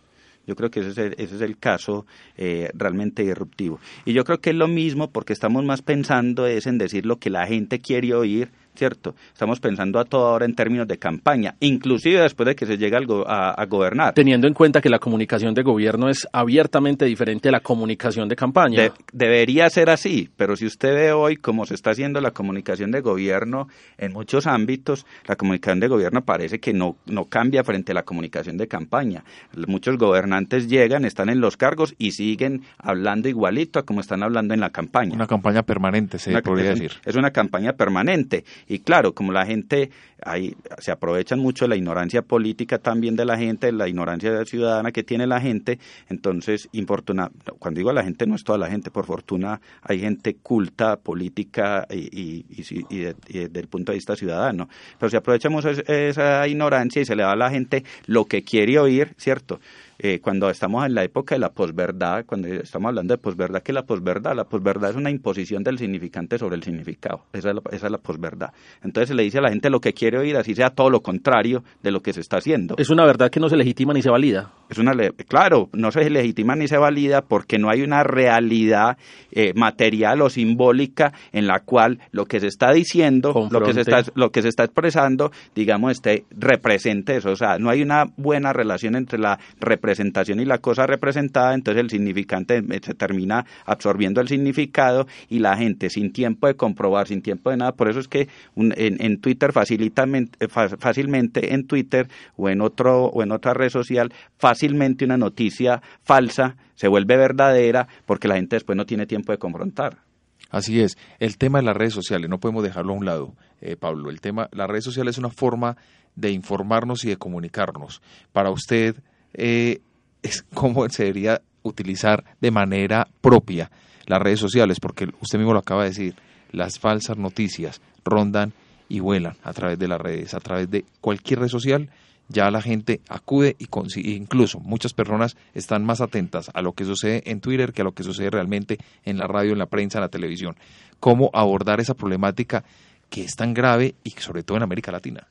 Yo creo que ese es el, ese es el caso eh, realmente disruptivo. Y yo creo que es lo mismo porque estamos más pensando es en decir lo que la gente quiere oír ¿cierto? Estamos pensando a toda hora en términos de campaña, inclusive después de que se llegue a, gobernar. Teniendo en cuenta que la comunicación de gobierno es abiertamente diferente a la comunicación de campaña. debería ser así, pero si usted ve hoy cómo se está haciendo la comunicación de gobierno en muchos ámbitos, la comunicación de gobierno parece que no, no cambia frente a la comunicación de campaña. Muchos gobernantes llegan, están en los cargos y siguen hablando igualito a como están hablando en la campaña. Una campaña permanente, se podría decir. Es una campaña permanente y claro, como la gente, ahí se aprovechan mucho de la ignorancia política también de la gente, la ignorancia ciudadana que tiene la gente, entonces, infortuna, cuando digo la gente, no es toda la gente, por fortuna hay gente culta, política y, y, desde el punto de vista ciudadano, pero si aprovechamos esa ignorancia y se le da a la gente lo que quiere oír, ¿cierto? Eh, cuando estamos en la época de la posverdad, cuando estamos hablando de posverdad, ¿qué es la posverdad? La posverdad es una imposición del significante sobre el significado. Esa es la, esa es la posverdad. Entonces se le dice a la gente lo que quiere oír, así sea todo lo contrario de lo que se está haciendo. Es una verdad que no se legitima ni se valida. Es una claro, no se legitima ni se valida porque no hay una realidad eh, material o simbólica en la cual lo que se está diciendo, lo que se está, lo que se está expresando, digamos, esté represente eso. O sea, no hay una buena relación entre la representación y la cosa representada, entonces el significante eh, se termina absorbiendo el significado y la gente sin tiempo de comprobar, sin tiempo de nada. Por eso es que en, en, Twitter facilitamente, fácilmente en Twitter o en otro o en otra red social fácilmente una noticia falsa se vuelve verdadera porque la gente después no tiene tiempo de confrontar. Así es. El tema de las redes sociales, no podemos dejarlo a un lado, eh, Pablo. El tema, las redes sociales es una forma de informarnos y de comunicarnos. Para usted, eh, es cómo se debería utilizar de manera propia las redes sociales, porque usted mismo lo acaba de decir, las falsas noticias rondan y vuelan a través de las redes, a través de cualquier red social ya la gente acude y consigue, incluso muchas personas están más atentas a lo que sucede en Twitter que a lo que sucede realmente en la radio, en la prensa, en la televisión. ¿Cómo abordar esa problemática que es tan grave y sobre todo en América Latina?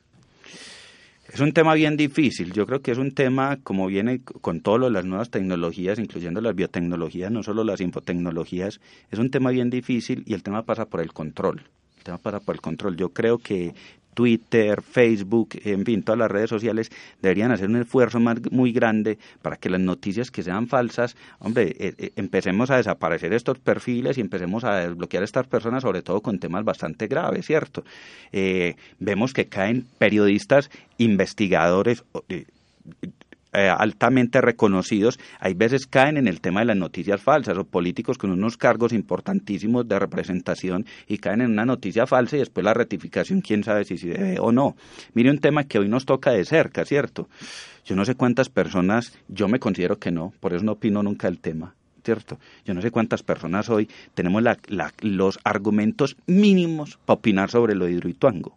Es un tema bien difícil. Yo creo que es un tema, como viene con todas las nuevas tecnologías, incluyendo las biotecnologías, no solo las infotecnologías, es un tema bien difícil y el tema pasa por el control. El tema pasa por el control. Yo creo que Twitter, Facebook, en fin, todas las redes sociales deberían hacer un esfuerzo más, muy grande para que las noticias que sean falsas, hombre, eh, eh, empecemos a desaparecer estos perfiles y empecemos a desbloquear a estas personas, sobre todo con temas bastante graves, ¿cierto? Eh, vemos que caen periodistas, investigadores, eh, altamente reconocidos, hay veces caen en el tema de las noticias falsas o políticos con unos cargos importantísimos de representación y caen en una noticia falsa y después la rectificación, quién sabe si se debe o no. Mire un tema que hoy nos toca de cerca, ¿cierto? Yo no sé cuántas personas, yo me considero que no, por eso no opino nunca del tema. ¿cierto? Yo no sé cuántas personas hoy tenemos los argumentos mínimos para opinar sobre lo de Hidroituango.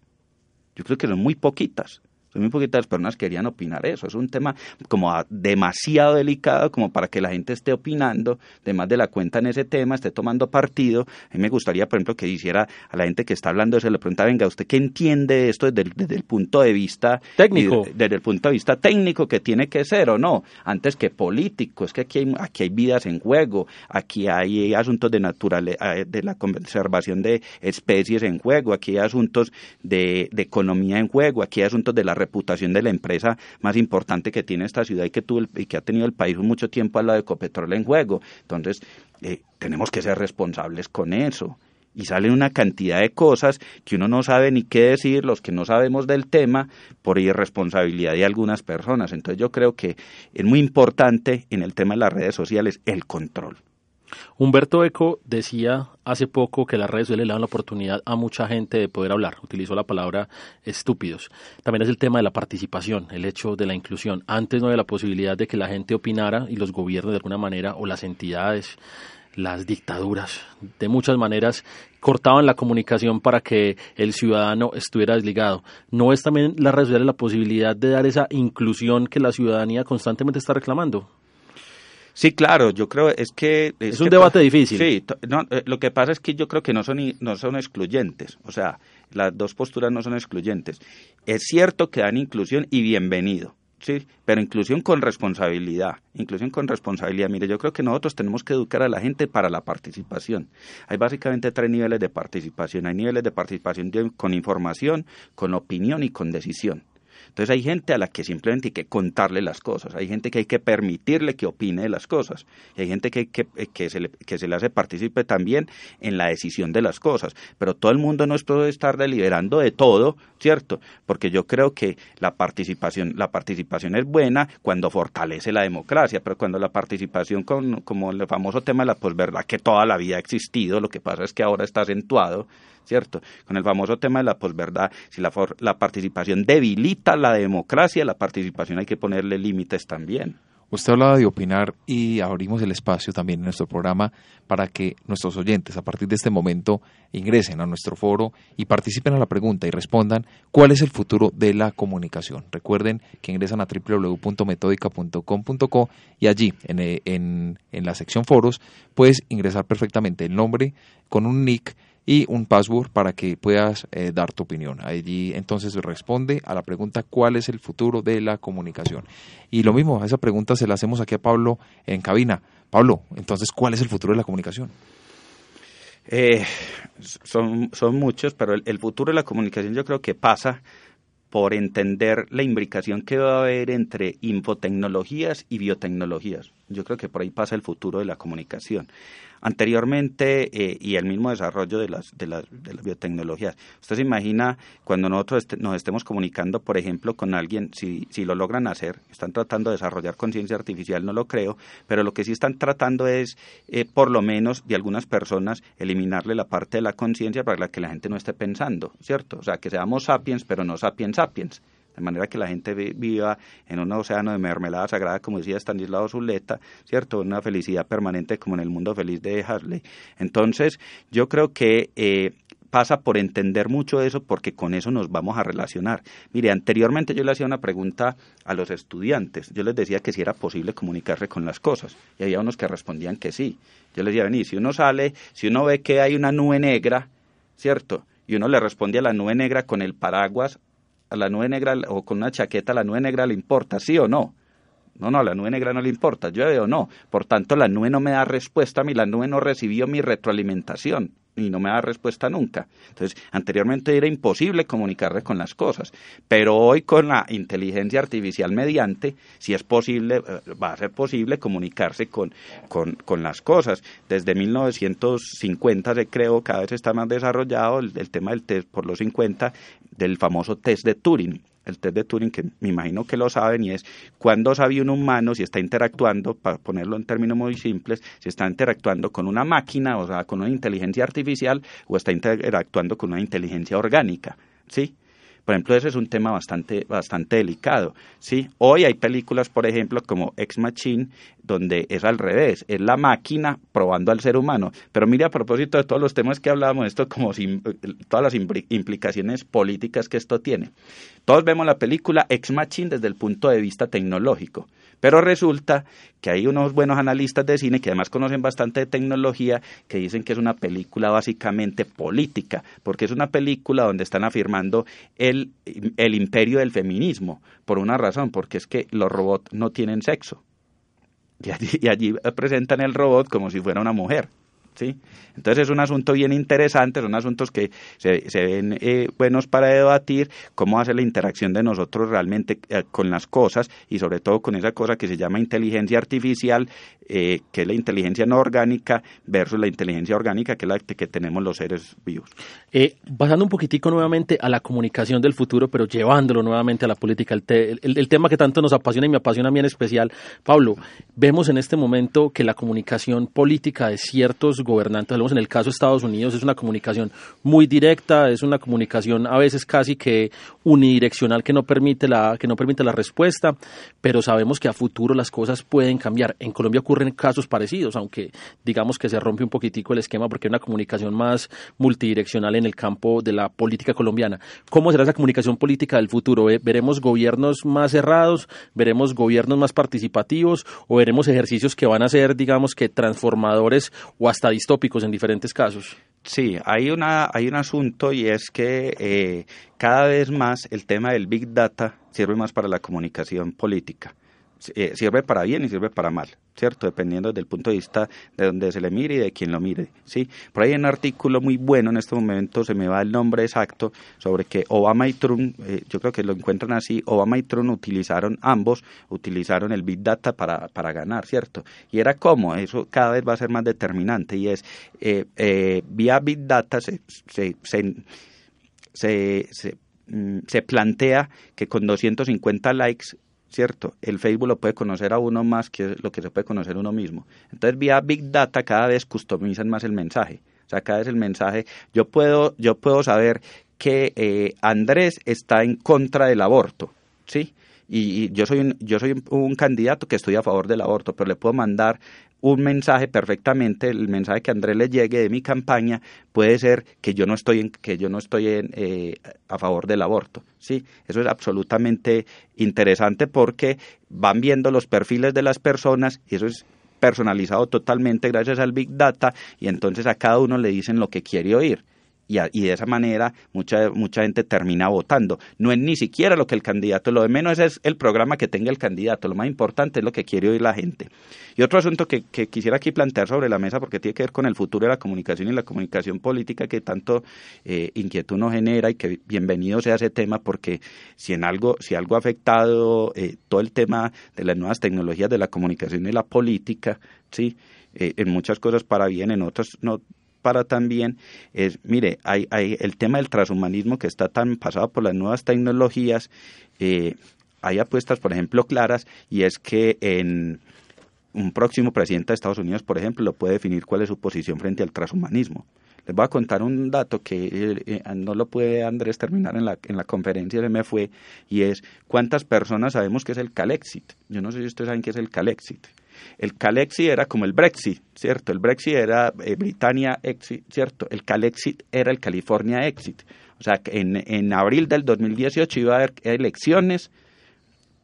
Yo creo que son muy poquitas. Muy poquitas personas que querían opinar eso. Es un tema como demasiado delicado como para que la gente esté opinando de más de la cuenta en ese tema, esté tomando partido. A mí me gustaría, por ejemplo, que hiciera a la gente que está hablando eso, le pregunta, venga, ¿usted qué entiende esto desde el, punto de vista técnico? Desde el punto de vista técnico que tiene que ser o no, antes que político. Es que aquí hay, aquí hay vidas en juego, aquí hay asuntos de naturaleza, eh, de la conservación de especies en juego, aquí hay asuntos de, de economía en juego, aquí hay asuntos de la reputación de la empresa más importante que tiene esta ciudad y que, tuvo y que ha tenido el país mucho tiempo al lado de Ecopetrol en juego. Entonces, eh, tenemos que ser responsables con eso y salen una cantidad de cosas que uno no sabe ni qué decir, los que no sabemos del tema, por irresponsabilidad de algunas personas. Entonces yo creo que es muy importante en el tema de las redes sociales el control. Humberto Eco decía hace poco que las redes sociales le dan la oportunidad a mucha gente de poder hablar. Utilizó la palabra estúpidos. También es el tema de la participación, el hecho de la inclusión. Antes no había la posibilidad de que la gente opinara y los gobiernos de alguna manera o las entidades las dictaduras de muchas maneras cortaban la comunicación para que el ciudadano estuviera desligado. ¿No es también la red social la posibilidad de dar esa inclusión que la ciudadanía constantemente está reclamando? Sí, claro, yo creo es que... Es, un debate difícil. Sí, eh, lo que pasa es que yo creo que no son, no son excluyentes, o sea, las dos posturas no son excluyentes. Es cierto que dan inclusión y bienvenido, Sí, pero inclusión con responsabilidad, inclusión con responsabilidad. Mire, yo creo que nosotros tenemos que educar a la gente para la participación. Hay básicamente tres niveles de participación. Hay niveles de participación con información, con opinión y con decisión. Entonces hay gente a la que simplemente hay que contarle las cosas, hay gente que hay que permitirle que opine de las cosas, y hay gente que, que, que, se le, que se le hace participe también en la decisión de las cosas, pero todo el mundo no puede estar deliberando de todo, ¿cierto? Porque yo creo que la participación, la participación es buena cuando fortalece la democracia, pero cuando la participación, con, como el famoso tema de la posverdad, que toda la vida ha existido, lo que pasa es que ahora está acentuado, ¿cierto? Con el famoso tema de la posverdad, si la, la participación debilita la democracia, la participación hay que ponerle límites también. Usted hablaba de opinar y abrimos el espacio también en nuestro programa para que nuestros oyentes a partir de este momento ingresen a nuestro foro y participen a la pregunta y respondan cuál es el futuro de la comunicación. Recuerden que ingresan a www.metodica.com.co y allí en, en, en la sección foros puedes ingresar perfectamente el nombre con un nick y un password para que puedas eh, dar tu opinión. Allí entonces responde a la pregunta cuál es el futuro de la comunicación. Y lo mismo, esa pregunta se la hacemos aquí a Pablo en cabina. Pablo, entonces, ¿cuál es el futuro de la comunicación? Eh, son, son muchos, pero el, futuro de la comunicación yo creo que pasa por entender la imbricación que va a haber entre infotecnologías y biotecnologías. Yo creo que por ahí pasa el futuro de la comunicación anteriormente eh, y el mismo desarrollo de las, de, las, de las biotecnologías. Usted se imagina cuando nosotros nos estemos comunicando, por ejemplo, con alguien, si, si lo logran hacer, están tratando de desarrollar conciencia artificial, no lo creo, pero lo que sí están tratando es, eh, por lo menos, de algunas personas, eliminarle la parte de la conciencia para la que la gente no esté pensando, ¿cierto? O sea, que seamos sapiens, pero no sapiens sapiens de manera que la gente viva en un océano de mermelada sagrada, como decía Stanislao Zuleta, ¿cierto? Una felicidad permanente como en el mundo feliz de Harley. Entonces, yo creo que eh, pasa por entender mucho eso porque con eso nos vamos a relacionar. Mire, anteriormente yo le hacía una pregunta a los estudiantes. Yo les decía que si era posible comunicarse con las cosas y había unos que respondían que sí. Yo les decía, vení, si uno sale, si uno ve que hay una nube negra, ¿cierto? Y uno le responde a la nube negra con el paraguas a la nube negra o con una chaqueta a la nube negra le importa, sí o no. No, no, la nube negra no le importa, llueve o no. Por tanto, la nube no me da respuesta a mí, la nube no recibió mi retroalimentación y no me da respuesta nunca. Entonces, anteriormente era imposible comunicarse con las cosas, pero hoy con la inteligencia artificial mediante, si es posible, eh, va a ser posible comunicarse con, con, con las cosas. Desde 1950 se creo, cada vez está más desarrollado el, el tema del test por los 50 del famoso test de Turing el test de Turing, que me imagino que lo saben, y es cuando sabe un humano si está interactuando, para ponerlo en términos muy simples, si está interactuando con una máquina, o sea, con una inteligencia artificial, o está interactuando con una inteligencia orgánica, ¿sí? Por ejemplo, ese es un tema bastante, bastante delicado. ¿sí? Hoy hay películas, por ejemplo, como Ex Machine, donde es al revés, es la máquina probando al ser humano. Pero mire, a propósito de todos los temas que hablábamos, esto como todas las implicaciones políticas que esto tiene. Todos vemos la película Ex Machine desde el punto de vista tecnológico. Pero resulta que hay unos buenos analistas de cine que además conocen bastante de tecnología que dicen que es una película básicamente política, porque es una película donde están afirmando el, el imperio del feminismo, por una razón, porque es que los robots no tienen sexo. Y allí, y allí presentan el robot como si fuera una mujer. ¿Sí? Entonces es un asunto bien interesante, son asuntos que se, ven eh, buenos para debatir, cómo hace la interacción de nosotros realmente eh, con las cosas y sobre todo con esa cosa que se llama inteligencia artificial, eh, que es la inteligencia no orgánica versus la inteligencia orgánica, que es la que tenemos los seres vivos. pasando un poquitico nuevamente a la comunicación del futuro, pero llevándolo nuevamente a la política, el, el tema que tanto nos apasiona y me apasiona a mí en especial, Pablo, vemos en este momento que la comunicación política de ciertos gobernantes, hablamos en el caso de Estados Unidos, es una comunicación muy directa, es una comunicación a veces casi que unidireccional que no permite la, que no permite la respuesta, pero sabemos que a futuro las cosas pueden cambiar. En Colombia ocurren casos parecidos, aunque digamos que se rompe un poquitico el esquema porque hay una comunicación más multidireccional en el campo de la política colombiana. ¿Cómo será esa comunicación política del futuro? ¿Veremos gobiernos más cerrados? ¿Veremos gobiernos más participativos? ¿O veremos ejercicios que van a ser, digamos que transformadores o hasta distópicos en diferentes casos. Sí, hay, una, hay un asunto y es que eh, cada vez más el tema del Big Data sirve más para la comunicación política. Eh, sirve para bien y sirve para mal, ¿cierto? Dependiendo del punto de vista de donde se le mire y de quien lo mire, ¿sí? Por ahí hay un artículo muy bueno en este momento, se me va el nombre exacto, sobre que Obama y Trump, eh, yo creo que lo encuentran así, Obama y Trump utilizaron, ambos utilizaron el Big Data para, para ganar, ¿cierto? Y era como, eso cada vez va a ser más determinante y es, eh, vía Big Data se, se, se, se mm, se plantea que con 250 likes ¿cierto? El Facebook lo puede conocer a uno más que lo que se puede conocer uno mismo. Entonces, vía Big Data cada vez customizan más el mensaje. O sea, cada vez el mensaje, yo puedo, yo puedo saber que eh, Andrés está en contra del aborto, ¿sí? Y, yo soy un, yo soy un candidato que estoy a favor del aborto, pero le puedo mandar un mensaje perfectamente, el mensaje que Andrés le llegue de mi campaña puede ser que yo no estoy en, que yo no estoy en, eh, a favor del aborto, sí, eso es absolutamente interesante porque van viendo los perfiles de las personas y eso es personalizado totalmente gracias al Big Data y entonces a cada uno le dicen lo que quiere oír y, de esa manera mucha, mucha gente termina votando. No es ni siquiera lo que el candidato, lo de menos es el programa que tenga el candidato, lo más importante es lo que quiere oír la gente. Y otro asunto que, quisiera aquí plantear sobre la mesa, porque tiene que ver con el futuro de la comunicación y la comunicación política que tanto eh, inquietud nos genera y que bienvenido sea ese tema, porque si en algo, si algo ha afectado eh, todo el tema de las nuevas tecnologías de la comunicación y la política, sí, eh, en muchas cosas para bien, en otras no para también es, mire, hay, hay el tema del transhumanismo que está tan pasado por las nuevas tecnologías, eh, hay apuestas, por ejemplo, claras, y es que en un próximo presidente de Estados Unidos, por ejemplo, lo puede definir cuál es su posición frente al transhumanismo. Les voy a contar un dato que eh, eh, no lo puede Andrés terminar en la, en la conferencia, se me fue, y es cuántas personas sabemos que es el Calexit. Yo no sé si ustedes saben qué es el Calexit. El Calexit era como el Brexit, ¿cierto? El Brexit era eh, Britannia Exit, ¿cierto? El Calexit era el California Exit. O sea, en, en abril del 2018 iba a haber elecciones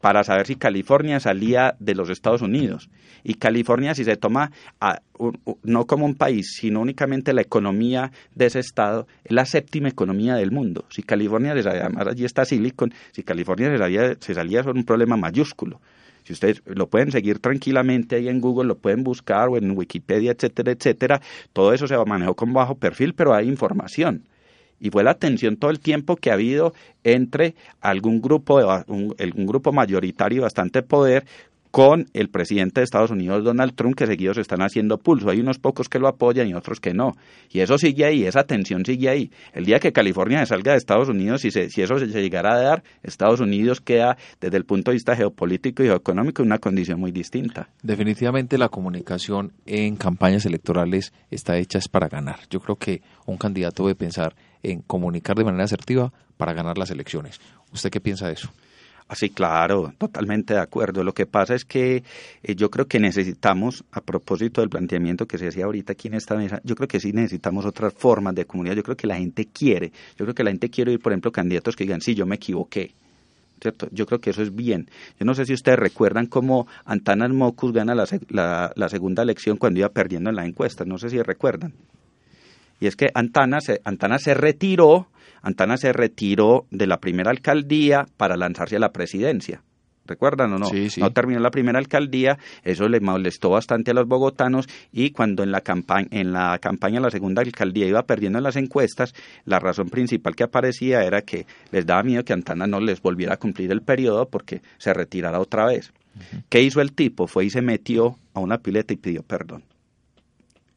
para saber si California salía de los Estados Unidos. Y California, si se toma no como un país, sino únicamente la economía de ese estado, es la séptima economía del mundo. Si California, además allí está Silicon, si California se salía, se salía un problema mayúsculo. Si ustedes lo pueden seguir tranquilamente ahí en Google, lo pueden buscar o en Wikipedia, etcétera, etcétera. Todo eso se manejó con bajo perfil, pero hay información. Y fue la tensión todo el tiempo que ha habido entre algún grupo, un, un grupo mayoritario bastante poder con el presidente de Estados Unidos, Donald Trump, que seguidos están haciendo pulso. Hay unos pocos que lo apoyan y otros que no. Y eso sigue ahí, esa tensión sigue ahí. El día que California salga de Estados Unidos, si, si eso se llegara a dar, Estados Unidos queda, desde el punto de vista geopolítico y geoeconómico, en una condición muy distinta. Definitivamente la comunicación en campañas electorales está hecha para ganar. Yo creo que un candidato debe pensar en comunicar de manera asertiva para ganar las elecciones. ¿Usted qué piensa de eso? Así, claro, totalmente de acuerdo. Lo que pasa es que eh, yo creo que necesitamos, a propósito del planteamiento que se hacía ahorita aquí en esta mesa, yo creo que sí necesitamos otras formas de comunidad. Yo creo que la gente quiere, yo creo que la gente quiere ir, por ejemplo, candidatos que digan, sí, yo me equivoqué. ¿Cierto? Yo creo que eso es bien. Yo no sé si ustedes recuerdan cómo Antanas Mocus gana la, la, la segunda elección cuando iba perdiendo en la encuesta. No sé si recuerdan. Y es que Antana se, Antana se retiró Antana se retiró de la primera alcaldía para lanzarse a la presidencia. ¿Recuerdan o no? No terminó la primera alcaldía, eso le molestó bastante a los bogotanos y cuando en la campaña en la campaña la segunda alcaldía iba perdiendo en las encuestas, la razón principal que aparecía era que les daba miedo que Antana no les volviera a cumplir el periodo porque se retirara otra vez. ¿Qué hizo el tipo? Fue y se metió a una pileta y pidió perdón.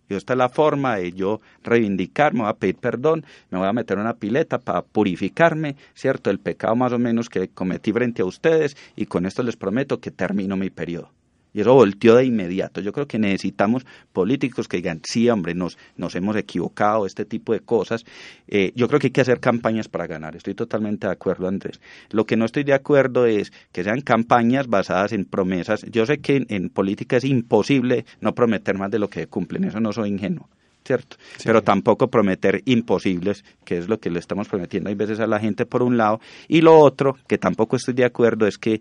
Y esta es la forma de yo reivindicar, me voy a pedir perdón, me voy a meter en una pileta para purificarme, ¿cierto? El pecado más o menos que cometí frente a ustedes y con esto les prometo que termino mi periodo. Y eso volteó de inmediato. Yo creo que necesitamos políticos que digan, sí, hombre, nos, nos hemos equivocado, este tipo de cosas. Eh, yo creo que hay que hacer campañas para ganar. Estoy totalmente de acuerdo, Andrés. Lo que no estoy de acuerdo es que sean campañas basadas en promesas. Yo sé que en, política es imposible no prometer más de lo que cumplen. Eso no soy ingenuo. ¿cierto? Pero tampoco prometer imposibles, que es lo que le estamos prometiendo hay veces a la gente por un lado. Y lo otro, que tampoco estoy de acuerdo, es que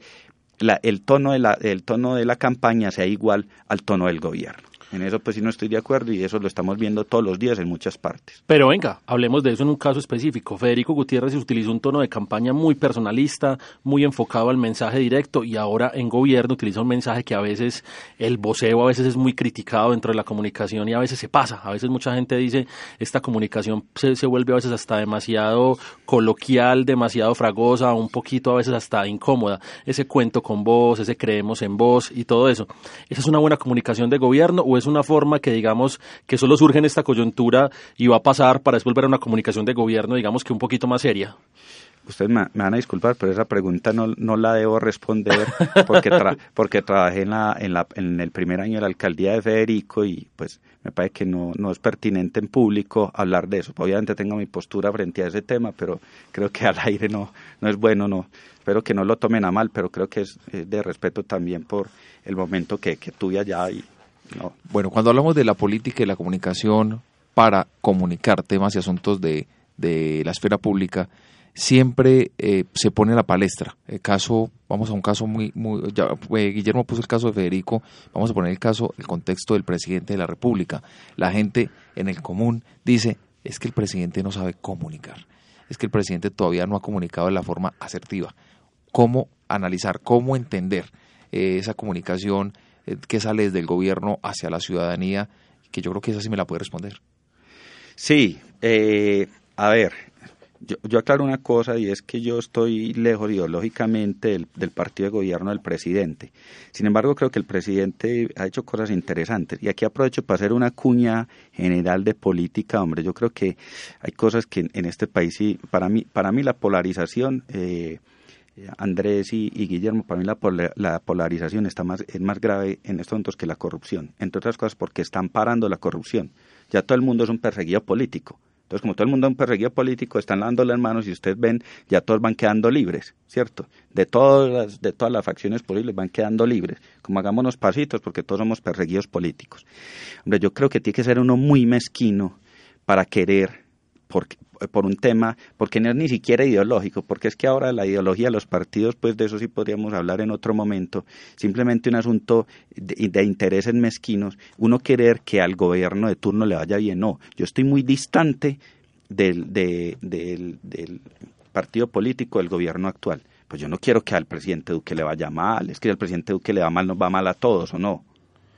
el, tono de la, el tono de la campaña sea igual al tono del gobierno. En eso pues sí no estoy de acuerdo y eso lo estamos viendo todos los días en muchas partes. Pero venga, hablemos de eso en un caso específico. Federico Gutiérrez utilizó un tono de campaña muy personalista, muy enfocado al mensaje directo y ahora en gobierno utiliza un mensaje que a veces el voceo a veces es muy criticado dentro de la comunicación y a veces se pasa. A veces mucha gente dice esta comunicación se, se vuelve a veces hasta demasiado coloquial, demasiado fragosa, un poquito a veces hasta incómoda. Ese cuento con voz, ese creemos en voz y todo eso. ¿Esa es una buena comunicación de gobierno o es una forma que digamos que solo surge en esta coyuntura y va a pasar para después ver una comunicación de gobierno, digamos que un poquito más seria? Ustedes me, van a disculpar, pero esa pregunta no, no la debo responder porque, porque trabajé en, la, en, la, en el primer año de la alcaldía de Federico y pues me parece que no, no es pertinente en público hablar de eso. Obviamente tengo mi postura frente a ese tema, pero creo que al aire no, no es bueno, no. Espero que no lo tomen a mal, pero creo que es, de respeto también por el momento que, que tuve allá y bueno, cuando hablamos de la política y la comunicación para comunicar temas y asuntos de, de la esfera pública, siempre eh, se pone la palestra. El caso, vamos a un caso muy, muy eh, Guillermo puso el caso de Federico, vamos a poner el caso, el contexto del presidente de la República. La gente en el común dice, es que el presidente no sabe comunicar, es que el presidente todavía no ha comunicado de la forma asertiva. ¿Cómo analizar, cómo entender eh, esa comunicación que sale desde el gobierno hacia la ciudadanía, que yo creo que esa sí me la puede responder. Sí, eh, a ver, yo, aclaro una cosa y es que yo estoy lejos ideológicamente del, del, partido de gobierno del presidente. Sin embargo, creo que el presidente ha hecho cosas interesantes. Y aquí aprovecho para hacer una cuña general de política, hombre. Yo creo que hay cosas que en, este país, sí, para mí, para mí la polarización... Eh, Andrés y, Guillermo, para mí la, polarización está más, es más grave en estos momentos que la corrupción, entre otras cosas porque están parando la corrupción. Ya todo el mundo es un perseguido político. Entonces, como todo el mundo es un perseguido político, están dando las manos y ustedes ven, ya todos van quedando libres, ¿cierto? De todas las, de todas las facciones posibles van quedando libres. Como hagámonos pasitos, porque todos somos perseguidos políticos. Hombre, yo creo que tiene que ser uno muy mezquino para querer porque, por un tema, porque no es ni siquiera ideológico, porque es que ahora la ideología de los partidos, pues de eso sí podríamos hablar en otro momento, simplemente un asunto de, de intereses mezquinos, uno querer que al gobierno de turno le vaya bien, no, yo estoy muy distante del, del, del partido político del gobierno actual. Pues yo no quiero que al presidente Duque le vaya mal, es que al presidente Duque le va mal, nos va mal a todos, ¿o no?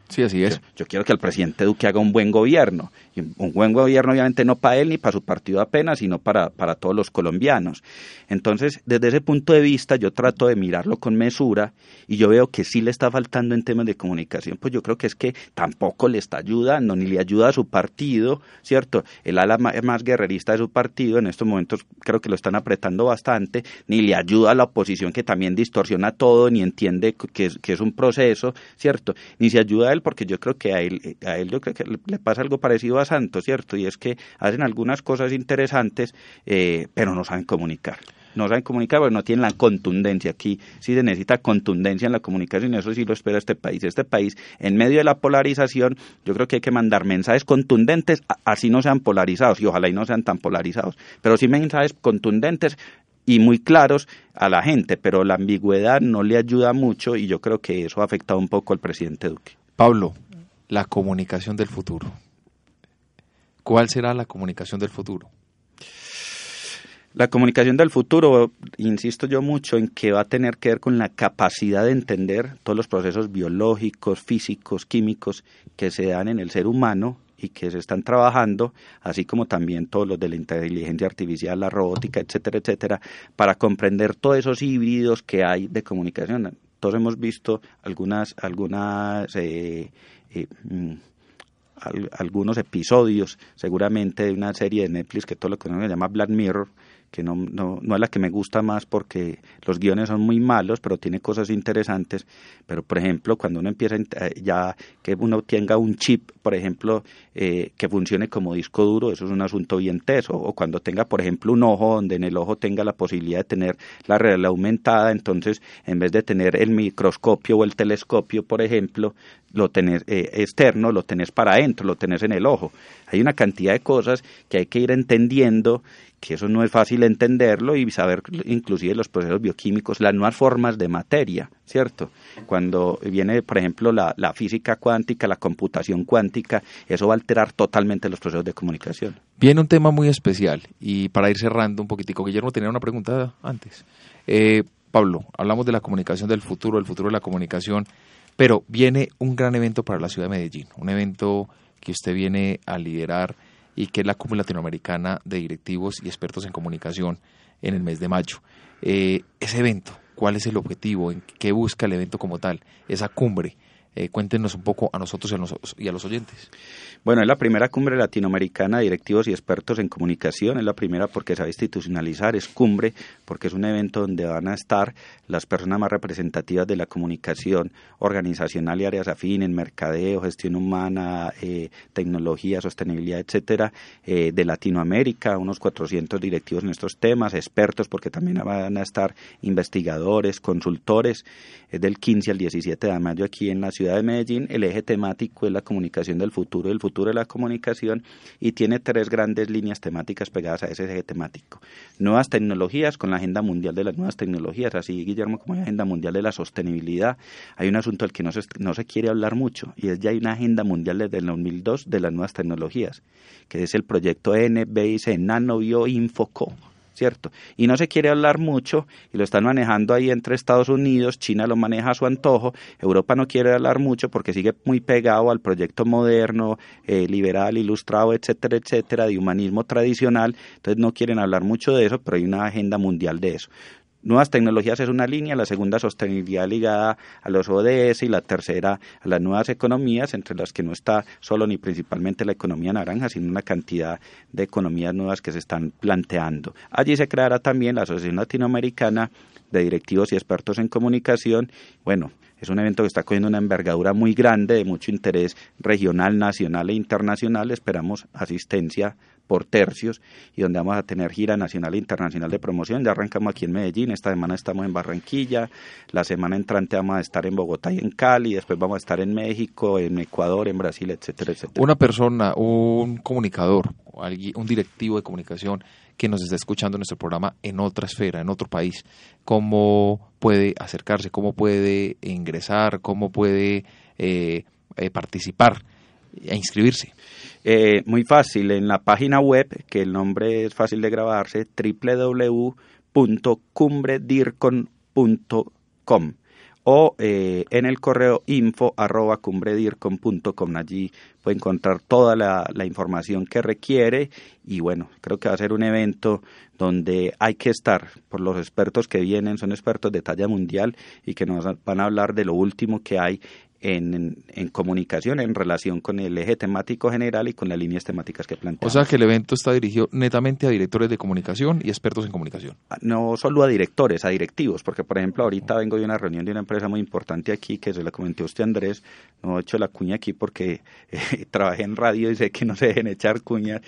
Sí, así es. Yo, quiero que el presidente Duque haga un buen gobierno. Y un buen gobierno, obviamente, no para él ni para su partido apenas, sino para, para todos los colombianos. Entonces, desde ese punto de vista, yo trato de mirarlo con mesura y yo veo que sí le está faltando en temas de comunicación. Pues yo creo que es que tampoco le está ayudando, ni le ayuda a su partido, ¿cierto? El ala más guerrerista de su partido, en estos momentos creo que lo están apretando bastante, ni le ayuda a la oposición que también distorsiona todo, ni entiende que es, que es un proceso, ¿cierto? Ni se ayuda a porque yo creo que a él, a él yo creo que le pasa algo parecido a Santos, ¿cierto? Y es que hacen algunas cosas interesantes, eh, pero no saben comunicar no saben comunicar porque no tienen la contundencia. Aquí sí se necesita contundencia en la comunicación, eso sí lo espera este país. Este país, en medio de la polarización, yo creo que hay que mandar mensajes contundentes, así no sean polarizados, y ojalá y no sean tan polarizados, pero sí mensajes contundentes y muy claros a la gente, pero la ambigüedad no le ayuda mucho y yo creo que eso ha afectado un poco al presidente Duque. Pablo, la comunicación del futuro. ¿Cuál será la comunicación del futuro? La comunicación del futuro, insisto yo mucho en que va a tener que ver con la capacidad de entender todos los procesos biológicos, físicos, químicos que se dan en el ser humano y que se están trabajando, así como también todos los de la inteligencia artificial, la robótica, etcétera, etcétera, para comprender todos esos híbridos que hay de comunicación. Todos hemos visto algunas, algunas eh, eh, mm, algunos episodios, seguramente de una serie de Netflix que todo lo que se llama Black Mirror, que no, no, no es la que me gusta más porque los guiones son muy malos, pero tiene cosas interesantes. Pero, por ejemplo, cuando uno empieza eh, ya que uno tenga un chip, por ejemplo, eh, que funcione como disco duro, eso es un asunto bien teso. O cuando tenga, por ejemplo, un ojo donde en el ojo tenga la posibilidad de tener la realidad aumentada, entonces en vez de tener el microscopio o el telescopio, por ejemplo, lo tenés eh, externo, lo tenés para adentro, lo tenés en el ojo. Hay una cantidad de cosas que hay que ir entendiendo que eso no es fácil entenderlo y saber inclusive los procesos bioquímicos, las nuevas formas de materia, ¿cierto? Cuando viene, por ejemplo, la, la física cuántica, la computación cuántica, eso va a alterar totalmente los procesos de comunicación. Viene un tema muy especial y para ir cerrando un poquitico, Guillermo tenía una pregunta antes. Eh, Pablo, hablamos de la comunicación del futuro, del futuro de la comunicación, pero viene un gran evento para la ciudad de Medellín, un evento que usted viene a liderar y que es la Cumbre Latinoamericana de Directivos y Expertos en Comunicación en el mes de mayo. Eh, ese evento, ¿cuál es el objetivo? ¿En qué busca el evento como tal? Esa cumbre. Eh, cuéntenos un poco a nosotros y a los oyentes. Bueno, es la primera cumbre latinoamericana de directivos y expertos en comunicación. Es la primera porque se va a institucionalizar, es cumbre porque es un evento donde van a estar las personas más representativas de la comunicación organizacional y áreas afines, mercadeo, gestión humana, eh, tecnología, sostenibilidad, etcétera, eh, de Latinoamérica, unos 400 directivos en estos temas, expertos porque también van a estar investigadores, consultores. Es del 15 al 17 de mayo aquí en la ciudad de Medellín. El eje temático es la comunicación del futuro, del futuro de la comunicación y tiene tres grandes líneas temáticas pegadas a ese eje temático. Nuevas tecnologías con la Agenda Mundial de las Nuevas Tecnologías, así Guillermo como la Agenda Mundial de la Sostenibilidad. Hay un asunto del que no se, no se quiere hablar mucho y es ya hay una Agenda Mundial desde el 2002 de las nuevas tecnologías, que es el proyecto NBIC, Nano Bio Infoco ¿cierto? Y no se quiere hablar mucho y lo están manejando ahí entre Estados Unidos, China lo maneja a su antojo, Europa no quiere hablar mucho porque sigue muy pegado al proyecto moderno, eh, liberal, ilustrado, etcétera, etcétera, de humanismo tradicional, entonces no quieren hablar mucho de eso, pero hay una agenda mundial de eso. Nuevas tecnologías es una línea, la segunda sostenibilidad ligada a los ODS y la tercera a las nuevas economías, entre las que no está solo ni principalmente la economía naranja, sino una cantidad de economías nuevas que se están planteando. Allí se creará también la Asociación Latinoamericana de Directivos y Expertos en Comunicación. Bueno, es un evento que está cogiendo una envergadura muy grande, de mucho interés regional, nacional e internacional. Esperamos asistencia por tercios y donde vamos a tener gira nacional e internacional de promoción. Ya arrancamos aquí en Medellín, esta semana estamos en Barranquilla, la semana entrante vamos a estar en Bogotá y en Cali, después vamos a estar en México, en Ecuador, en Brasil, etcétera, etcétera. Una persona, un comunicador, un directivo de comunicación que nos está escuchando nuestro programa en otra esfera, en otro país, ¿cómo puede acercarse, cómo puede ingresar, cómo puede eh, eh, participar e inscribirse? Eh, muy fácil, en la página web, que el nombre es fácil de grabarse, www.cumbredircon.com o eh, en el correo info arroba cumbredircon.com. Allí puede encontrar toda la, la, información que requiere y bueno, creo que va a ser un evento donde hay que estar, por los expertos que vienen, son expertos de talla mundial y que nos van a hablar de lo último que hay en, en, comunicación en relación con el eje temático general y con las líneas temáticas que planteamos. O sea que el evento está dirigido netamente a directores de comunicación y expertos en comunicación. Ah, no solo a directores, a directivos, porque por ejemplo ahorita vengo de una reunión de una empresa muy importante aquí que se la comenté a usted Andrés, no he hecho la cuña aquí porque eh, trabajé en radio y sé que no se dejen echar cuñas,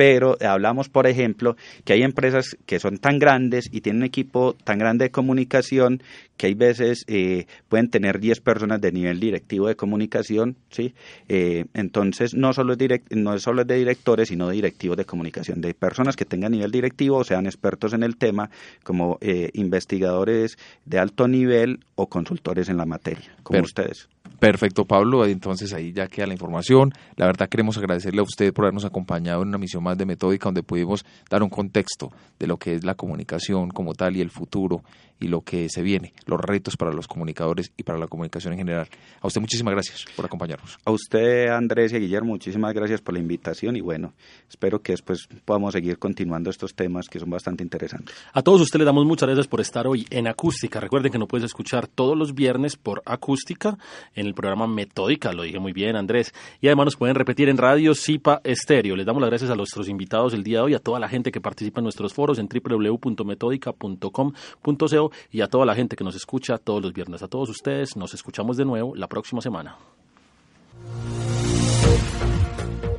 pero hablamos, por ejemplo, que hay empresas que son tan grandes y tienen un equipo tan grande de comunicación que hay veces eh, pueden tener 10 personas de nivel directivo de comunicación, ¿sí? Eh, entonces, no solo, es direct, no solo es de directores, sino de directivos de comunicación, de personas que tengan nivel directivo o sean expertos en el tema, como eh, investigadores de alto nivel o consultores en la materia, como ustedes. Perfecto, Pablo. Entonces ahí ya queda la información. La verdad queremos agradecerle a usted por habernos acompañado en una misión más de Metódica donde pudimos dar un contexto de lo que es la comunicación como tal y el futuro y lo que se viene, los retos para los comunicadores y para la comunicación en general. A usted muchísimas gracias por acompañarnos. A usted, Andrés y Guillermo, muchísimas gracias por la invitación y bueno, espero que después podamos seguir continuando estos temas que son bastante interesantes. A todos ustedes le damos muchas gracias por estar hoy en Acústica. Recuerden que nos puedes escuchar todos los viernes por Acústica en el programa Metódica, lo dije muy bien Andrés, y además nos pueden repetir en Radio Zipa Estéreo. Les damos las gracias a nuestros invitados el día de hoy, a toda la gente que participa en nuestros foros en www.metódica.com.co y a toda la gente que nos escucha todos los viernes. A todos ustedes, nos escuchamos de nuevo la próxima semana.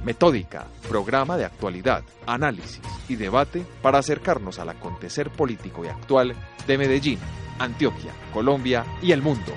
Metódica, programa de actualidad, análisis y debate para acercarnos al acontecer político y actual de Medellín, Antioquia, Colombia y el mundo.